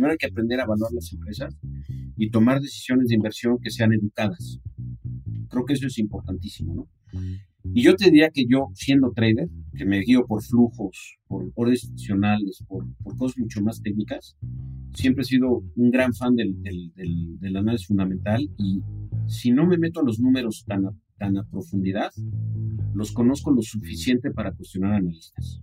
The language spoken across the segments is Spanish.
primero hay que aprender a evaluar las empresas y tomar decisiones de inversión que sean educadas. Creo que eso es importantísimo, ¿no? Y yo te diría que yo, siendo trader, que me guío por flujos, por órdenes institucionales, por, cosas mucho más técnicas, siempre he sido un gran fan del, del, análisis fundamental y si no me meto a los números tan tan a profundidad, los conozco lo suficiente para cuestionar analistas.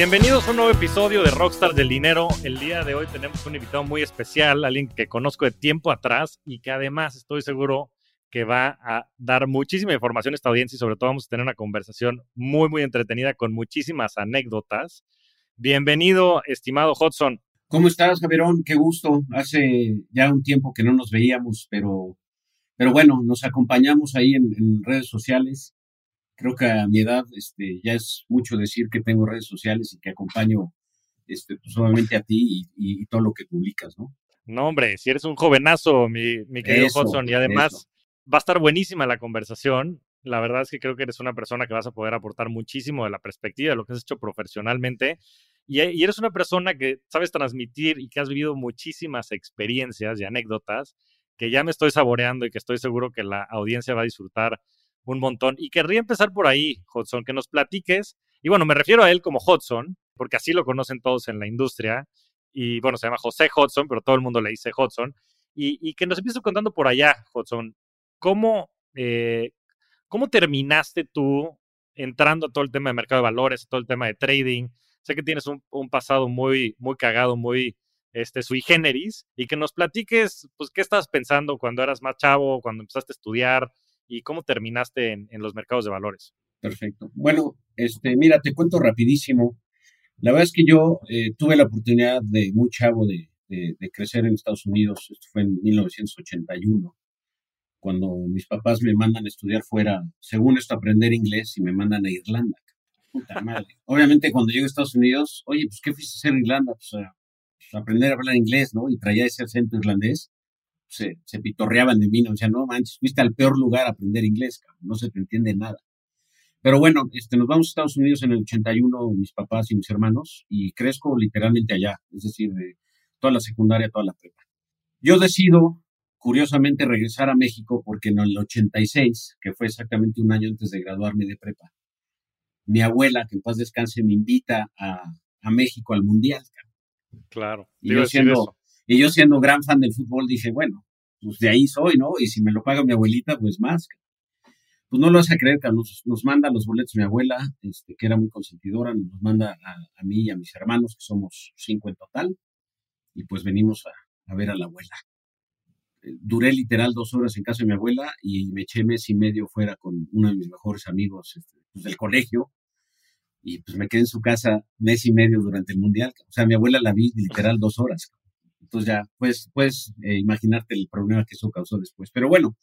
Bienvenidos a un nuevo episodio de Rockstars del Dinero. El día de hoy tenemos un invitado muy especial, alguien que conozco de tiempo atrás y que además estoy seguro que va a dar muchísima información a esta audiencia y sobre todo vamos a tener una conversación muy, muy entretenida con muchísimas anécdotas. Bienvenido, estimado Hudson. ¿Cómo estás, Javierón? Qué gusto. Hace ya un tiempo que no nos veíamos, pero, pero bueno, nos acompañamos ahí en, en redes sociales creo que a mi edad este, ya es mucho decir que tengo redes sociales y que acompaño este, pues, solamente a ti y, todo lo que publicas, ¿no? No, hombre, si eres un jovenazo, mi, mi querido Hudson, y además va a estar buenísima la conversación. La verdad es que creo que eres una persona que vas a poder aportar muchísimo de la perspectiva de lo que has hecho profesionalmente. Y, y eres una persona que sabes transmitir y que has vivido muchísimas experiencias y anécdotas que ya me estoy saboreando y que estoy seguro que la audiencia va a disfrutar un montón. Y querría empezar por ahí, Hudson, que nos platiques. Y bueno, me refiero a él como Hudson, porque así lo conocen todos en la industria. Y bueno, se llama José Hudson, pero todo el mundo le dice Hudson. Y, que nos empieces contando por allá, Hudson, ¿cómo, eh, ¿cómo terminaste tú entrando a todo el tema de mercado de valores, todo el tema de trading? Sé que tienes un, un pasado muy, muy cagado, muy este, sui generis, y que nos platiques, pues, qué estabas pensando cuando eras más chavo, cuando empezaste a estudiar, y cómo terminaste en, los mercados de valores. Perfecto. Bueno, este, mira, te cuento rapidísimo. La verdad es que yo eh, tuve la oportunidad de muy chavo de, crecer en Estados Unidos. Esto fue en 1981, cuando mis papás me mandan a estudiar fuera, según esto, aprender inglés y me mandan a Irlanda. Puta madre. Obviamente, cuando llego a Estados Unidos, oye, pues, ¿qué fuiste a hacer en Irlanda? Pues, pues, aprender a hablar inglés, ¿no? Y traía ese acento irlandés se, se pitorreaban de mí, ¿no? o sea, no manches, fuiste al peor lugar a aprender inglés, no se te entiende nada. Pero bueno, este, nos vamos a Estados Unidos en el 81, mis papás y mis hermanos, y crezco literalmente allá, es decir, de toda la secundaria, toda la prepa. Yo decido, curiosamente, regresar a México porque en el 86, que fue exactamente un año antes de graduarme de prepa, mi abuela, que en paz descanse, me invita a, a México al Mundial. Claro. Y yo siendo, y yo siendo gran fan del fútbol dije, bueno, pues de ahí soy, ¿no? Y si me lo paga mi abuelita, pues más. Pues no lo vas a creer, nos, nos manda los boletos mi abuela, este, que era muy consentidora, nos manda a, mí y a mis hermanos, que somos cinco en total, y pues venimos a, ver a la abuela. Eh, duré literal dos horas en casa de mi abuela y me eché mes y medio fuera con uno de mis mejores amigos este, pues del colegio, y pues me quedé en su casa mes y medio durante el mundial. O sea, mi abuela la vi literal dos horas. Entonces ya, pues, puedes eh, imaginarte el problema que eso causó después. Pero bueno,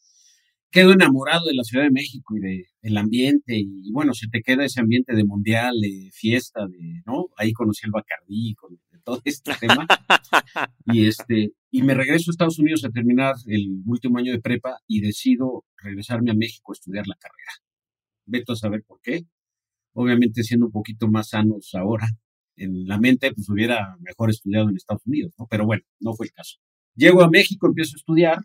quedo enamorado de la Ciudad de México y de, del ambiente y, bueno, se te queda ese ambiente de mundial, de fiesta, de, ¿no? Ahí conocí el Bacardí, con todo este tema. y este, y me regreso a Estados Unidos a terminar el último año de prepa y decido regresarme a México a estudiar la carrera. Veto a saber por qué. Obviamente siendo un poquito más sanos ahora, en la mente, pues hubiera mejor estudiado en Estados Unidos, ¿no? Pero bueno, no fue el caso. Llego a México, empiezo a estudiar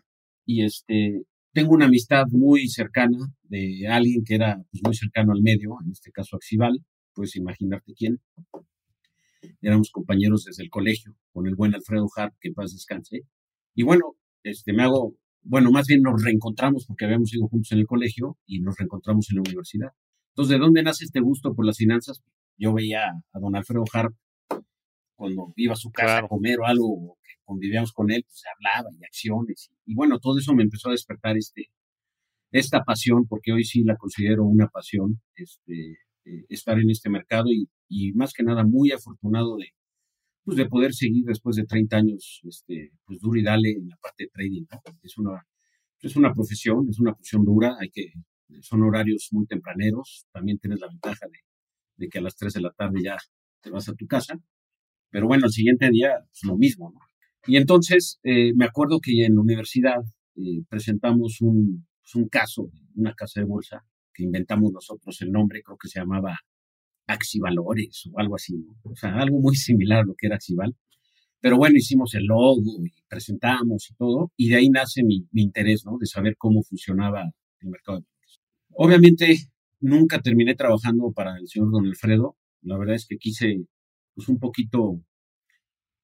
y este, tengo una amistad muy cercana de alguien que era pues, muy cercano al medio, en este caso Axival, puedes imaginarte quién. Éramos compañeros desde el colegio, con el buen Alfredo Hart, que paz descanse. Y bueno, este, me hago, bueno, más bien nos reencontramos porque habíamos ido juntos en el colegio y nos reencontramos en la universidad. Entonces, ¿de dónde nace este gusto por las finanzas? Yo veía a don Alfredo Harp cuando iba a su casa a comer o algo que convivíamos con él, pues se hablaba y acciones. Y, bueno, todo eso me empezó a despertar este, esta pasión, porque hoy sí la considero una pasión, este, eh, estar en este mercado y, y, más que nada muy afortunado de, pues de poder seguir después de 30 años, este, pues duro y dale en la parte de trading. Es una, es una profesión, es una profesión dura, hay que, son horarios muy tempraneros, también tienes la ventaja de, de que a las 3 de la tarde ya te vas a tu casa, pero bueno, el siguiente día es lo mismo, ¿no? Y entonces eh, me acuerdo que en la universidad eh, presentamos un, pues, un caso, una casa de bolsa, que inventamos nosotros el nombre, creo que se llamaba Axivalores o algo así, ¿no? O sea, algo muy similar a lo que era Axival. Pero bueno, hicimos el logo y presentamos y todo, y de ahí nace mi, mi interés, ¿no? De saber cómo funcionaba el mercado de. Obviamente, nunca terminé trabajando para el señor Don Alfredo. La verdad es que quise, pues, un poquito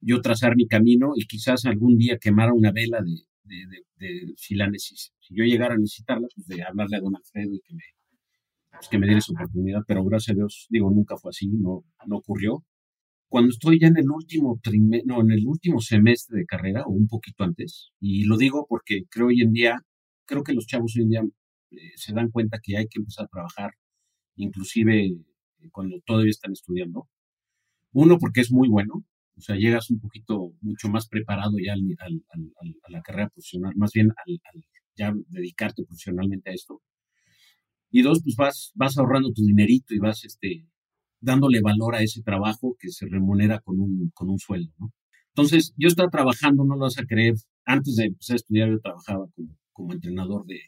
yo trazar mi camino y quizás algún día quemara una vela de, de, si la si yo llegara a necesitarla, pues de hablarle a don Alfredo y que me, pues que me diera esa oportunidad, pero gracias a Dios, digo, nunca fue así, no, no ocurrió. Cuando estoy ya en el último no, en el último semestre de carrera, o un poquito antes, y lo digo porque creo hoy en día, creo que los chavos hoy en día eh, se dan cuenta que hay que empezar a trabajar, inclusive eh, cuando todavía están estudiando. Uno, porque es muy bueno, o sea, llegas un poquito mucho más preparado ya al, a la carrera profesional, más bien al, ya dedicarte profesionalmente a esto. Y dos, pues vas, vas ahorrando tu dinerito y vas este, dándole valor a ese trabajo que se remunera con un, con un sueldo. Entonces, yo estaba trabajando, no lo vas a creer, antes de empezar a estudiar yo trabajaba como, como entrenador de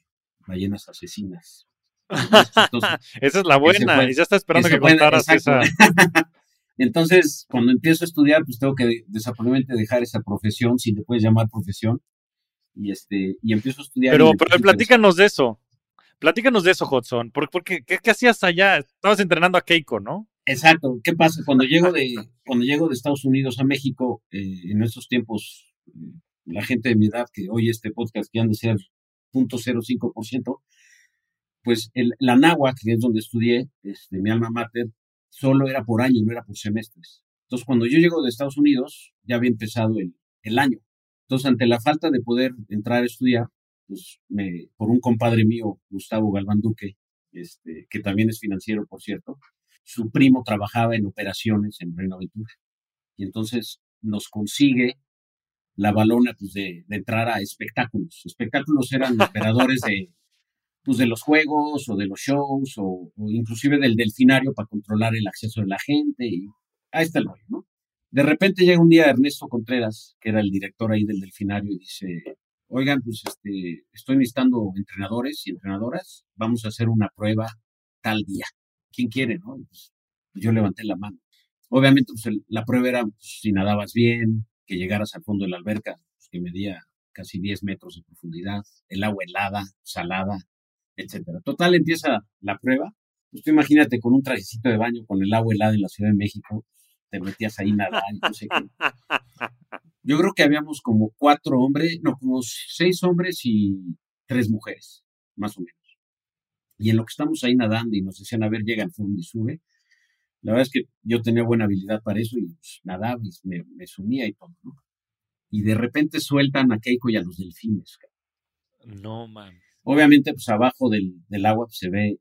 ballenas asesinas. esa es la buena, y ya está esperando que, contaras esa. Entonces, cuando empiezo a estudiar, pues tengo que desafortunadamente dejar esa profesión, si te puedes llamar profesión, y este, y empiezo a estudiar. Pero, pero platícanos de eso. Platícanos de eso, Hudson. Porque, ¿qué, hacías allá? Estabas entrenando a Keiko, ¿no? Exacto. ¿Qué pasa? Cuando llego de, cuando llego de Estados Unidos a México, eh, en estos tiempos, eh, la gente de mi edad que oye este podcast, que han de ser 0.05%, pues el, la NAWA, que es donde estudié, este, mi alma mater, solo era por año, no era por semestres. Entonces, cuando yo llego de Estados Unidos, ya había empezado el, el año. Entonces, ante la falta de poder entrar a estudiar, pues me, por un compadre mío, Gustavo Galván Duque, este, que también es financiero, por cierto, su primo trabajaba en operaciones en Reino. Y entonces nos consigue la balona pues, de, de entrar a espectáculos. Espectáculos eran operadores de, pues, de los juegos o de los shows o, inclusive del delfinario para controlar el acceso de la gente y ahí está el rollo, ¿no? De repente llega un día Ernesto Contreras, que era el director ahí del delfinario, y dice, oigan, pues este, estoy necesitando entrenadores y entrenadoras, vamos a hacer una prueba tal día. ¿Quién quiere, no? Pues, pues, yo levanté la mano. Obviamente, pues la prueba era pues, si nadabas bien, que llegaras al fondo de la alberca, pues, que medía casi 10 metros de profundidad, el agua helada, salada, etcétera. Total, empieza la prueba. Pues tú imagínate con un trajecito de baño, con el agua helada en la Ciudad de México, te metías ahí nada, no sé. Yo creo que habíamos como cuatro hombres, no, como seis hombres y tres mujeres, más o menos. Y en lo que estamos ahí nadando y nos decían, a ver, llega al fondo y sube. La verdad es que yo tenía buena habilidad para eso y pues, nadaba y me, me, sumía y todo, ¿no? Y de repente sueltan a Keiko y a los delfines. No, man. Obviamente, pues abajo del, del agua pues, se ve,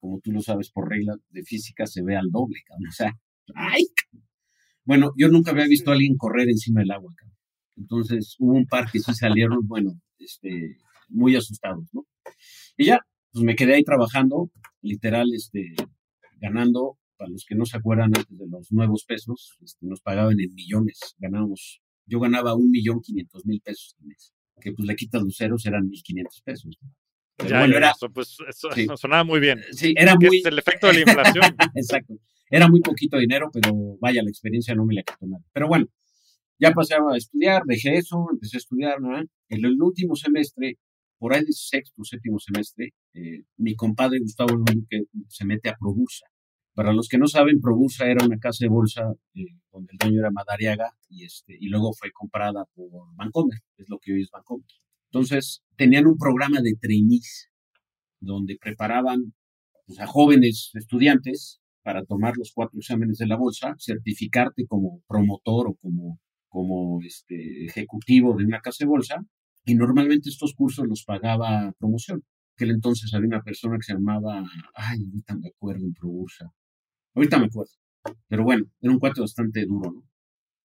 como tú lo sabes por regla de física, se ve al doble, cabrón. O sea, ¡ay! Bueno, yo nunca había visto a alguien correr encima del agua, cabrón. Entonces, hubo un par que sí salieron, bueno, este, muy asustados, ¿no? Y ya, pues me quedé ahí trabajando, literal, este, ganando, para los que no se acuerdan antes de los nuevos pesos, este, nos pagaban en millones, ganábamos, yo ganaba un millón quinientos mil pesos al mes, que pues le quitas los ceros, eran mil quinientos pesos. bueno, era, eso, pues eso, sonaba muy bien. Sí, era muy... Es el efecto de la inflación. Exacto. Era muy poquito dinero, pero vaya, la experiencia no me la quitó nada. Pero bueno, ya pasé a estudiar, dejé eso, empecé a estudiar, ¿no? En el último semestre, por ahí de sexto, séptimo semestre, eh, mi compadre Gustavo se mete a Probursa. Para los que no saben, Probursa era una casa de bolsa eh, donde el dueño era Madariaga y, este, y luego fue comprada por Bancomer, es lo que hoy es Bancomer. Entonces, tenían un programa de trainees donde preparaban pues, a jóvenes estudiantes para tomar los cuatro exámenes de la bolsa, certificarte como promotor o como, como este, ejecutivo de una casa de bolsa, y normalmente estos cursos los pagaba promoción. Aquel entonces había una persona que se llamaba, ay, ahorita me acuerdo en Probursa, ahorita me acuerdo, pero bueno, era un cuate bastante duro, ¿no?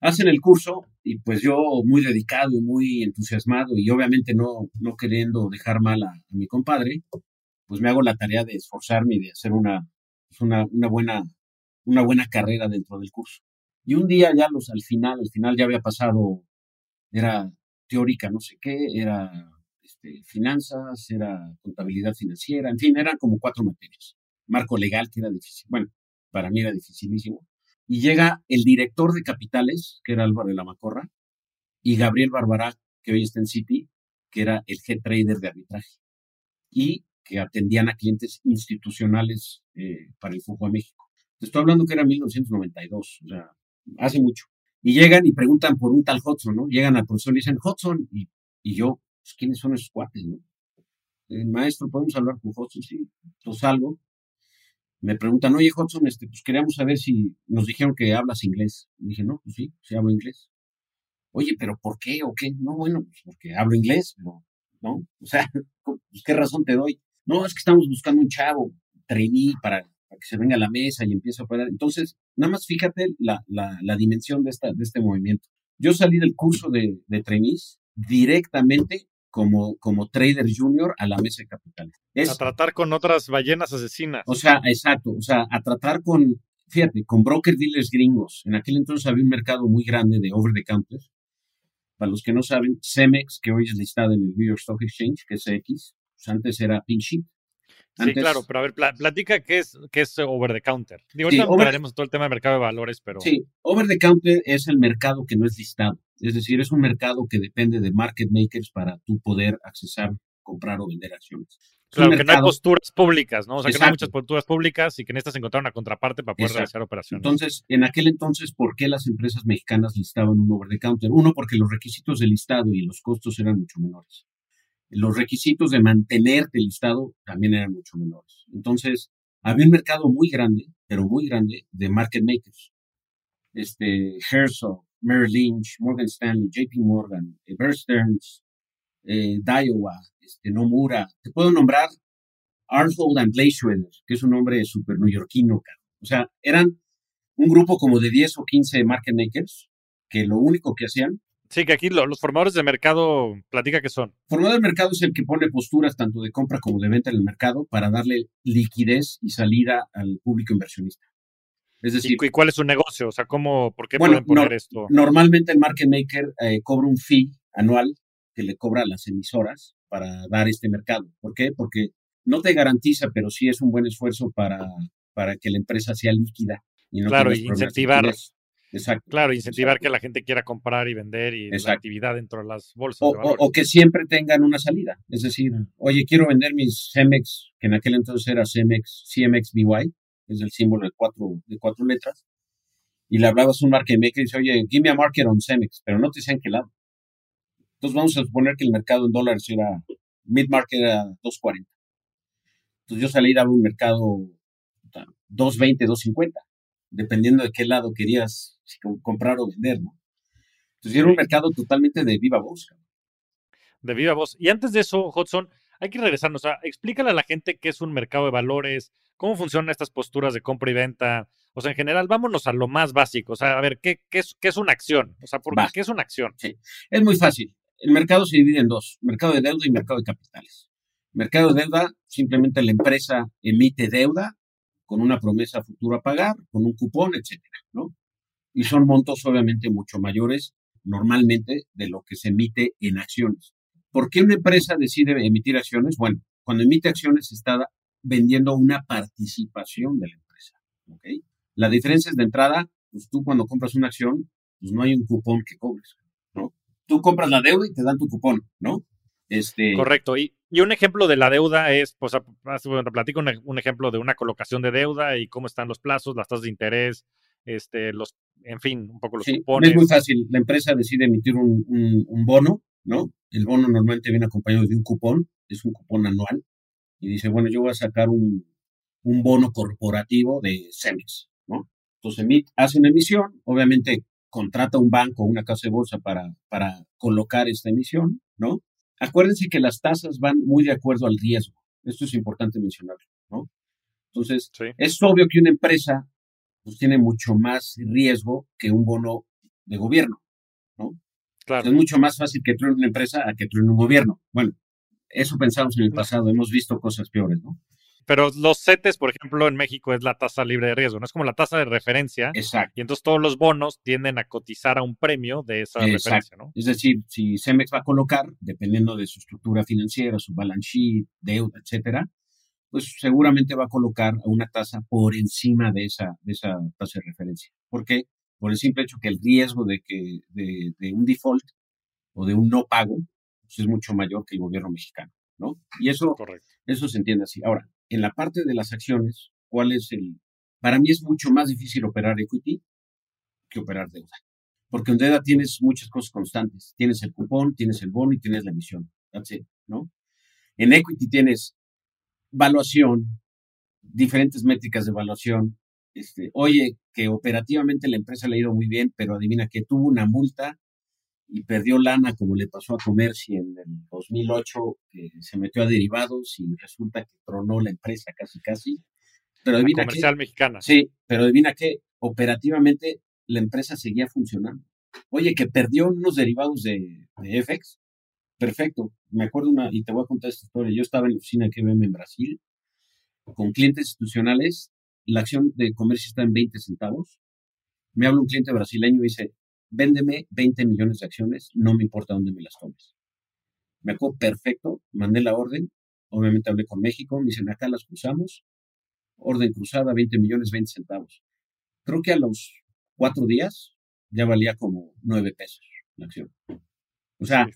Hacen el curso y pues yo muy dedicado y muy entusiasmado y obviamente no, no queriendo dejar mal a, mi compadre, pues me hago la tarea de esforzarme y de hacer una, pues, una, una, buena, una buena carrera dentro del curso. Y un día ya los, al final, al final ya había pasado, era teórica, no sé qué, era este, finanzas, era contabilidad financiera, en fin, eran como cuatro materias. Marco legal, que era difícil. Bueno, para mí era dificilísimo. Y llega el director de capitales, que era Álvaro de la Macorra, y Gabriel Barbará, que hoy está en City, que era el head trader de arbitraje. Y que atendían a clientes institucionales eh, para el Fútbol México. Te estoy hablando que era 1992, o sea, hace mucho. Y llegan y preguntan por un tal Hudson, ¿no? Llegan al profesor y dicen, Hudson, y, y yo, pues, ¿quiénes son esos cuates, no? El maestro, ¿podemos hablar con Hudson? Sí, entonces salgo. Me preguntan, oye, Hudson, este, pues queríamos saber si nos dijeron que hablas inglés. Y dije, no, pues sí, sí hablo inglés. Oye, pero ¿por qué o qué? No, bueno, pues porque hablo inglés, ¿no? O sea, pues, ¿qué razón te doy? No, es que estamos buscando un chavo, trainee, para que se venga a la mesa y empiece a operar. Entonces, nada más fíjate la, la, dimensión de, esta, de este movimiento. Yo salí del curso de, de trainees directamente como, como trader junior a la mesa de capital. a tratar con otras ballenas asesinas. O sea, exacto, o sea, a tratar con, fíjate, con broker dealers gringos. En aquel entonces había un mercado muy grande de over the counter. Para los que no saben, Cemex, que hoy es listado en el New York Stock Exchange, que es X, pues antes era Pink Sheet. Sí, claro, pero a ver, platica qué es, qué es over the counter. Digo, ahorita hablaremos todo el tema de mercado de valores, pero. Sí, over the counter es el mercado que no es listado. Es decir, es un mercado que depende de market makers para tú poder accesar, comprar o vender acciones. claro, que no hay posturas públicas, ¿no? O sea, que no hay muchas posturas públicas y que necesitas encontrar una contraparte para poder realizar operaciones. Entonces, en aquel entonces, ¿por qué las empresas mexicanas listaban un over the counter? Uno, porque los requisitos de listado y los costos eran mucho menores los requisitos de mantenerte listado también eran mucho menores. Entonces, había un mercado muy grande, pero muy grande, de market makers. Este, Herzog, Merrill Lynch, Morgan Stanley, JP Morgan, Bear Stearns, eh, Daiwa, este, Nomura. Te puedo nombrar Arnold and Schroeder, que es un nombre súper neoyorquino. O sea, eran un grupo como de 10 o 15 market makers que lo único que hacían Sí, que aquí los formadores de mercado, platica que son. Formador de mercado es el que pone posturas tanto de compra como de venta en el mercado para darle liquidez y salida al público inversionista. Es decir, ¿y, cuál es su negocio? O sea, ¿cómo, por qué pueden poner esto? Normalmente el market maker eh, cobra un fee anual que le cobra a las emisoras para dar este mercado. ¿Por qué? Porque no te garantiza, pero sí es un buen esfuerzo para, para que la empresa sea líquida. Y no claro, y incentivar, Claro, incentivar que la gente quiera comprar y vender y la actividad dentro de las bolsas. O, que siempre tengan una salida. Es decir, oye, quiero vender mis CEMEX, que en aquel entonces era CEMEX, CMX BY, es el símbolo de cuatro, de cuatro letras. Y le hablabas a un market maker y dice, oye, give me a market on CEMEX, pero no te decían qué lado. Entonces vamos a suponer que el mercado en dólares era, mid market era 2.40. Entonces yo salí a un mercado 2.20, 2.50 dependiendo de qué lado querías comprar o vender, ¿no? Entonces era un mercado totalmente de viva voz. De viva voz. Y antes de eso, Hudson, hay que regresarnos. O sea, explícale a la gente qué es un mercado de valores, cómo funcionan estas posturas de compra y venta. O sea, en general, vámonos a lo más básico. O sea, a ver, ¿qué, qué, es, qué es, una acción? O sea, ¿por qué, es una acción? Sí, es muy fácil. El mercado se divide en dos, mercado de deuda y mercado de capitales. Mercado de deuda, simplemente la empresa emite deuda con una promesa futura a pagar, con un cupón, etcétera, ¿no? Y son montos obviamente mucho mayores normalmente de lo que se emite en acciones. ¿Por qué una empresa decide emitir acciones? Bueno, cuando emite acciones está vendiendo una participación de la empresa, ¿ok? La diferencia es de entrada, pues tú cuando compras una acción, pues no hay un cupón que cobres, ¿no? Tú compras la deuda y te dan tu cupón, ¿no? Este... Correcto. Y, y un ejemplo de la deuda es, pues, bueno, platico un, ejemplo de una colocación de deuda y cómo están los plazos, las tasas de interés, este, los, en fin, un poco los cupones. Es muy fácil. La empresa decide emitir un, un, bono, ¿no? El bono normalmente viene acompañado de un cupón, es un cupón anual, y dice, bueno, yo voy a sacar un, un bono corporativo de Cemex, ¿no? Entonces hace una emisión, obviamente contrata un banco o una casa de bolsa para, para colocar esta emisión, ¿no? Acuérdense que las tasas van muy de acuerdo al riesgo. Esto es importante mencionarlo, ¿no? Entonces, es obvio que una empresa pues, tiene mucho más riesgo que un bono de gobierno, ¿no? Claro. es mucho más fácil que truene una empresa a que truene un gobierno. Bueno, eso pensamos en el pasado, hemos visto cosas peores, ¿no? Pero los CETES, por ejemplo, en México es la tasa libre de riesgo, no es como la tasa de referencia. Exacto. Y entonces todos los bonos tienden a cotizar a un premio de esa referencia, ¿no? Es decir, si Cemex va a colocar, dependiendo de su estructura financiera, su balance sheet, deuda, etcétera, pues seguramente va a colocar a una tasa por encima de esa, de esa tasa de referencia. ¿Por qué? Por el simple hecho que el riesgo de, que, de, de un default o de un no pago pues es mucho mayor que el gobierno mexicano, ¿no? Y eso, eso se entiende así. Ahora, en la parte de las acciones, ¿cuál es el...? Para mí es mucho más difícil operar equity que operar deuda. Porque en deuda tienes muchas cosas constantes. Tienes el cupón, tienes el bono y tienes la emisión. That's it, ¿no? En equity tienes valuación, diferentes métricas de evaluación. Este, oye, que operativamente la empresa le ha ido muy bien, pero adivina que tuvo una multa y perdió lana como le pasó a Comerci en el 2008, que se metió a derivados y resulta que tronó la empresa casi casi. Pero adivina comercial mexicana. Sí, pero adivina que operativamente la empresa seguía funcionando. Oye, que perdió unos derivados de, de FX. Perfecto. Me acuerdo una, y te voy a contar esta historia. Yo estaba en la oficina que en Brasil con clientes institucionales. La acción de comercio está en 20 centavos. Me habla un cliente brasileño y dice, véndeme 20 millones de acciones, no me importa dónde me las tomes. Me acuerdo perfecto, mandé la orden, obviamente hablé con México, me dicen, acá las cruzamos, orden cruzada, 20 millones, 20 centavos. Creo que a los cuatro días ya valía como 9 pesos la acción. O sea,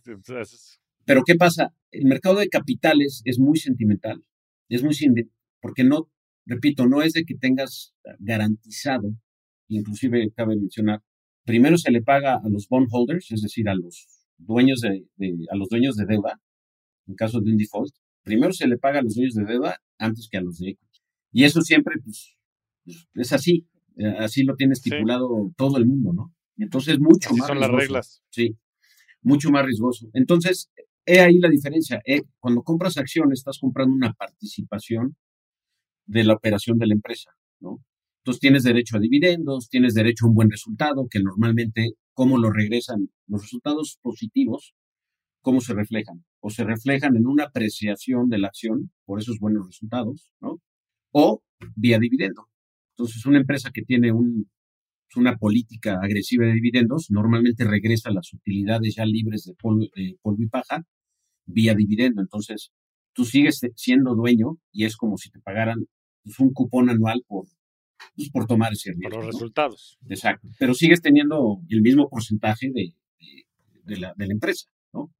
pero ¿qué pasa? El mercado de capitales es muy sentimental, es muy porque no, repito, no es de que tengas garantizado, inclusive cabe mencionar, primero se le paga a los bondholders, es decir, a los dueños de, a los dueños de deuda, en caso de un default, primero se le paga a los dueños de deuda antes que a los de equity. Y eso siempre, pues, pues es así, eh, así lo tiene estipulado todo el mundo, ¿no? Entonces, mucho más. Son las reglas. Sí, mucho más riesgoso. Entonces, he ahí la diferencia. Eh, cuando compras acciones, estás comprando una participación de la operación de la empresa, ¿no? Entonces tienes derecho a dividendos, tienes derecho a un buen resultado, que normalmente, ¿cómo lo regresan? Los resultados positivos, ¿cómo se reflejan? O se reflejan en una apreciación de la acción por esos buenos resultados, ¿no? O vía dividendo. Entonces, una empresa que tiene un, una política agresiva de dividendos, normalmente regresa las utilidades ya libres de polvo, de polvo y paja vía dividendo. Entonces, tú sigues siendo dueño y es como si te pagaran pues, un cupón anual por pues, por tomar ese riesgo. Por los resultados. Exacto. Pero sigues teniendo el mismo porcentaje de, de, la, de la, empresa, ¿no?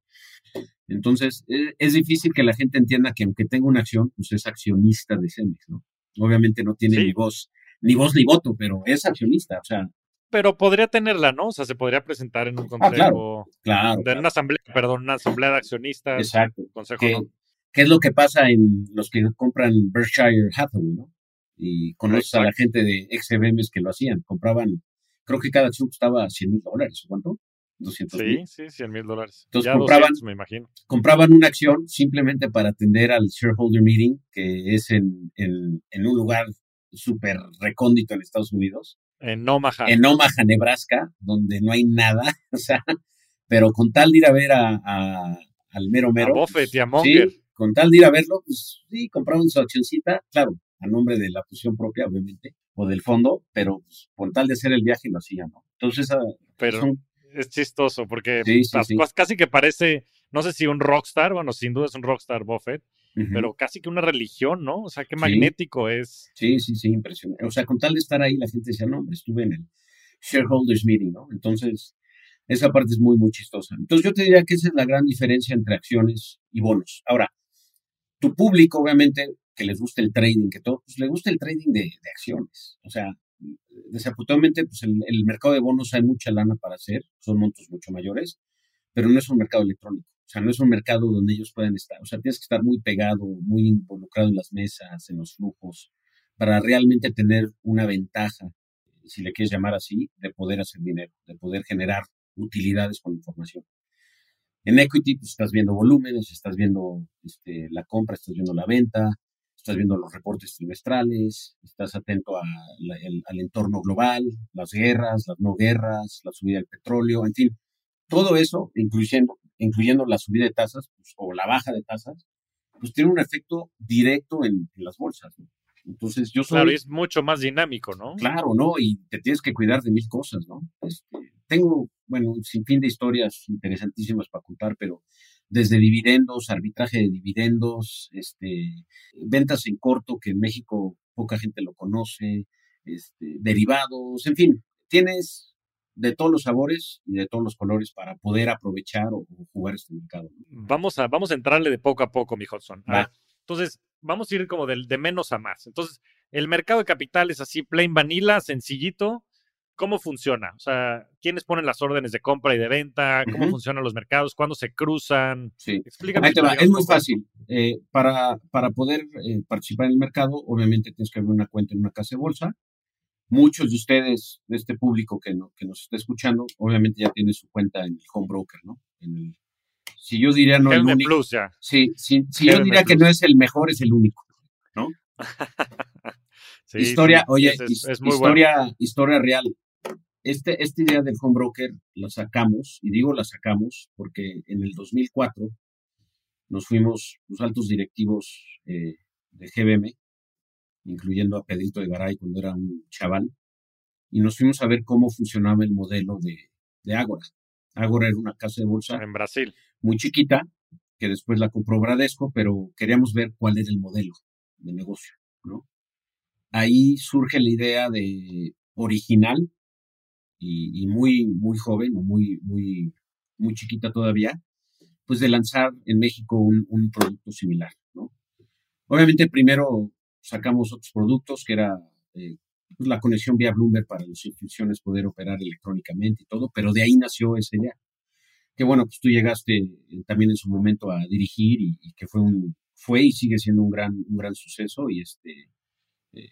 Entonces, e, es difícil que la gente entienda que aunque tenga una acción, pues es accionista de Cemex, ¿no? Obviamente no tiene ni voz, ni voz ni voto, pero es accionista, o sea. Pero podría tenerla, ¿no? O sea, se podría presentar en un ah, consejo. claro, de una asamblea, perdón, una asamblea de accionistas. Exacto. Consejo, ¿Qué es lo que pasa en los que compran Berkshire Hathaway, ¿no? Y conoces a la gente de XBMs que lo hacían. Compraban, creo que cada acción costaba 100 mil dólares, ¿cuánto? 200 sí, sí, 100 mil dólares. Entonces compraban, me imagino. compraban una acción simplemente para atender al shareholder meeting, que es en, en, en un lugar súper recóndito en Estados Unidos. En Omaha. En Omaha, Nebraska, donde no hay nada, o sea, pero con tal de ir a ver a, al mero mero. A Buffett y a Munger. Sí, con tal de ir a verlo, pues sí, compraban su accioncita, claro, a nombre de la fusión propia, obviamente, o del fondo, pero pues, con tal de hacer el viaje lo hacía, ¿no? Entonces, ah, pero es chistoso porque casi que parece, no sé si un rockstar, bueno, sin duda es un rockstar Buffett, pero casi que una religión, ¿no? O sea, qué magnético es. Sí, sí, sí, impresionante. O sea, con tal de estar ahí, la gente decía, no, estuve en el shareholders meeting, ¿no? Entonces, esa parte es muy, muy chistosa. Entonces, yo te diría que esa es la gran diferencia entre acciones y bonos. Ahora, tu público, obviamente, que les guste el trading, que todo, pues le gusta el trading de, acciones. O sea, desafortunadamente, pues el, mercado de bonos hay mucha lana para hacer, son montos mucho mayores, pero no es un mercado electrónico. O sea, no es un mercado donde ellos pueden estar. O sea, tienes que estar muy pegado, muy involucrado en las mesas, en los flujos, para realmente tener una ventaja, si le quieres llamar así, de poder hacer dinero, de poder generar utilidades con información. En equity, pues estás viendo volúmenes, estás viendo este, la compra, estás viendo la venta, estás viendo los reportes trimestrales, estás atento al entorno global, las guerras, las no guerras, la subida del petróleo, en fin, todo eso, incluyendo, incluyendo la subida de tasas pues, o la baja de tasas, pues tiene un efecto directo en, las bolsas. Entonces yo soy... Claro, es mucho más dinámico, ¿no? Claro, ¿no? Y te tienes que cuidar de mil cosas, ¿no? Este, tengo, bueno, un sinfín de historias interesantísimas para contar, pero desde dividendos, arbitraje de dividendos, este, ventas en corto, que en México poca gente lo conoce, este, derivados, en fin, tienes de todos los sabores y de todos los colores para poder aprovechar o, jugar este mercado. Vamos a, vamos a entrarle de poco a poco, mi Hudson. entonces, vamos a ir como de, de menos a más. Entonces, el mercado de capital es así, plain vanilla, sencillito, ¿Cómo funciona? O sea, ¿quiénes ponen las órdenes de compra y de venta? ¿Cómo funcionan los mercados? ¿Cuándo se cruzan? Sí. Explícame. Ahí te va. Es muy fácil. Eh, para, para poder eh, participar en el mercado, obviamente tienes que abrir una cuenta en una casa de bolsa. Muchos de ustedes, de este público que, no, que nos está escuchando, obviamente ya tienen su cuenta en el home broker, ¿no? En el, si yo diría no el único. Plus, ya. Sí, si yo diría que no es el mejor, es el único, ¿no? historia, oye, es, muy historia, historia real este, esta idea del home broker la sacamos, y digo la sacamos porque en el 2004 nos fuimos los altos directivos eh, de GBM, incluyendo a Pedrito de Garay cuando era un chaval, y nos fuimos a ver cómo funcionaba el modelo de, de Ágora. Ágora era una casa de bolsa. En Brasil. Muy chiquita, que después la compró Bradesco, pero queríamos ver cuál era el modelo de negocio, ¿no? Ahí surge la idea de original, y, muy, muy joven o muy, muy, muy chiquita todavía, pues de lanzar en México un, un producto similar, ¿no? Obviamente primero sacamos otros productos que era eh, pues la conexión vía Bloomberg para las instituciones poder operar electrónicamente y todo, pero de ahí nació esa idea. Que bueno, pues tú llegaste eh, también en su momento a dirigir y, que fue un fue y sigue siendo un gran un gran suceso y este eh,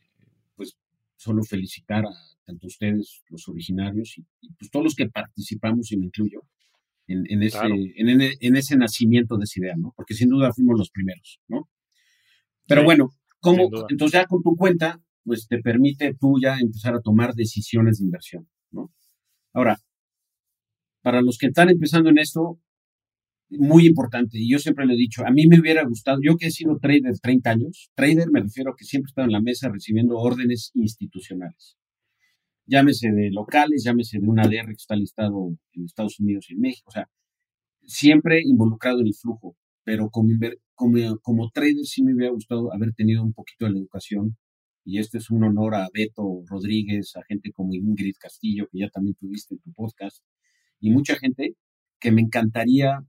pues solo felicitar a tanto ustedes, los originarios, y, pues todos los que participamos, y me incluyo, en, ese, en, ese nacimiento de esa idea, ¿no? Porque sin duda fuimos los primeros, ¿no? Pero bueno, ¿cómo? Entonces ya con tu cuenta, pues te permite tú ya empezar a tomar decisiones de inversión, ¿no? Ahora, para los que están empezando en esto, muy importante, y yo siempre le he dicho, a mí me hubiera gustado, yo que he sido trader 30 años, trader me refiero a que siempre he estado en la mesa recibiendo órdenes institucionales llámese de locales, llámese de un ADR que está listado en Estados Unidos y en México, o sea, siempre involucrado en el flujo, pero como, como, como trader sí me hubiera gustado haber tenido un poquito de la educación y este es un honor a Beto Rodríguez, a gente como Ingrid Castillo, que ya también tuviste en tu podcast, y mucha gente que me encantaría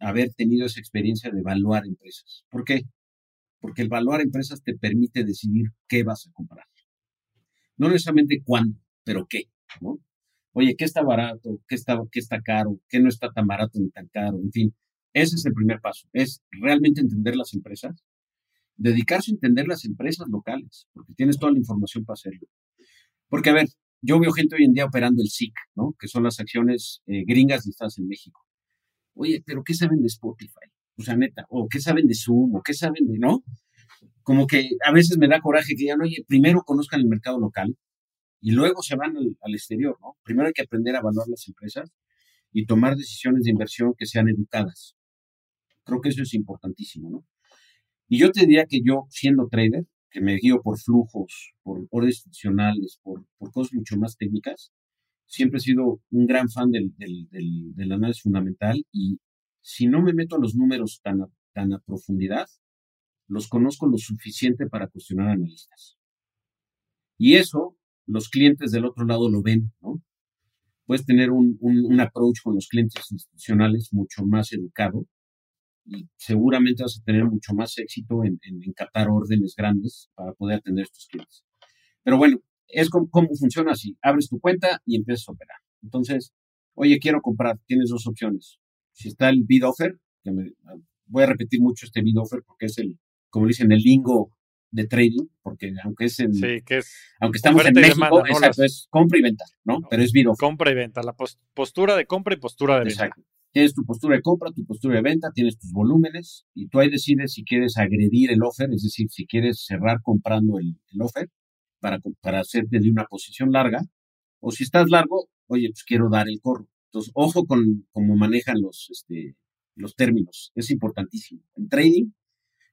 haber tenido esa experiencia de evaluar empresas. ¿Por qué? Porque el evaluar empresas te permite decidir qué vas a comprar. No necesariamente cuándo, pero ¿qué? ¿no? Oye, ¿qué está barato? ¿Qué está, ¿Qué está caro? ¿Qué no está tan barato ni tan caro? En fin, ese es el primer paso, es realmente entender las empresas, dedicarse a entender las empresas locales, porque tienes toda la información para hacerlo. Porque, a ver, yo veo gente hoy en día operando el SIC, ¿no? Que son las acciones eh, gringas listadas en México. Oye, pero ¿qué saben de Spotify? O sea, neta, o qué saben de Zoom, o qué saben de, ¿no? Como que a veces me da coraje que digan, oye, primero conozcan el mercado local, y luego se van al, exterior, ¿no? Primero hay que aprender a evaluar las empresas y tomar decisiones de inversión que sean educadas. Creo que eso es importantísimo, ¿no? Y yo te diría que yo, siendo trader, que me guío por flujos, por órdenes institucionales, por, por cosas mucho más técnicas, siempre he sido un gran fan del, del, del, análisis fundamental y si no me meto a los números tan a, tan a profundidad, los conozco lo suficiente para cuestionar analistas. Y eso los clientes del otro lado lo ven, ¿no? Puedes tener un, un, approach con los clientes institucionales mucho más educado y seguramente vas a tener mucho más éxito en, en, órdenes grandes para poder atender a estos clientes. Pero bueno, es como, funciona así. Abres tu cuenta y empiezas a operar. Entonces, oye, quiero comprar. Tienes dos opciones. Si está el bid offer, voy a repetir mucho este bid offer porque es el, como dicen, el lingo de trading, porque aunque es en, que es aunque estamos en México, exacto, es compra y venta, ¿no? Pero es bid Compra y venta, la postura de compra y postura de venta. Exacto. Tienes tu postura de compra, tu postura de venta, tienes tus volúmenes y tú ahí decides si quieres agredir el offer, es decir, si quieres cerrar comprando el, offer para, para hacerte de una posición larga o si estás largo, oye, pues quiero dar el corro. Entonces, ojo con cómo manejan los, este, los términos, es importantísimo. En trading,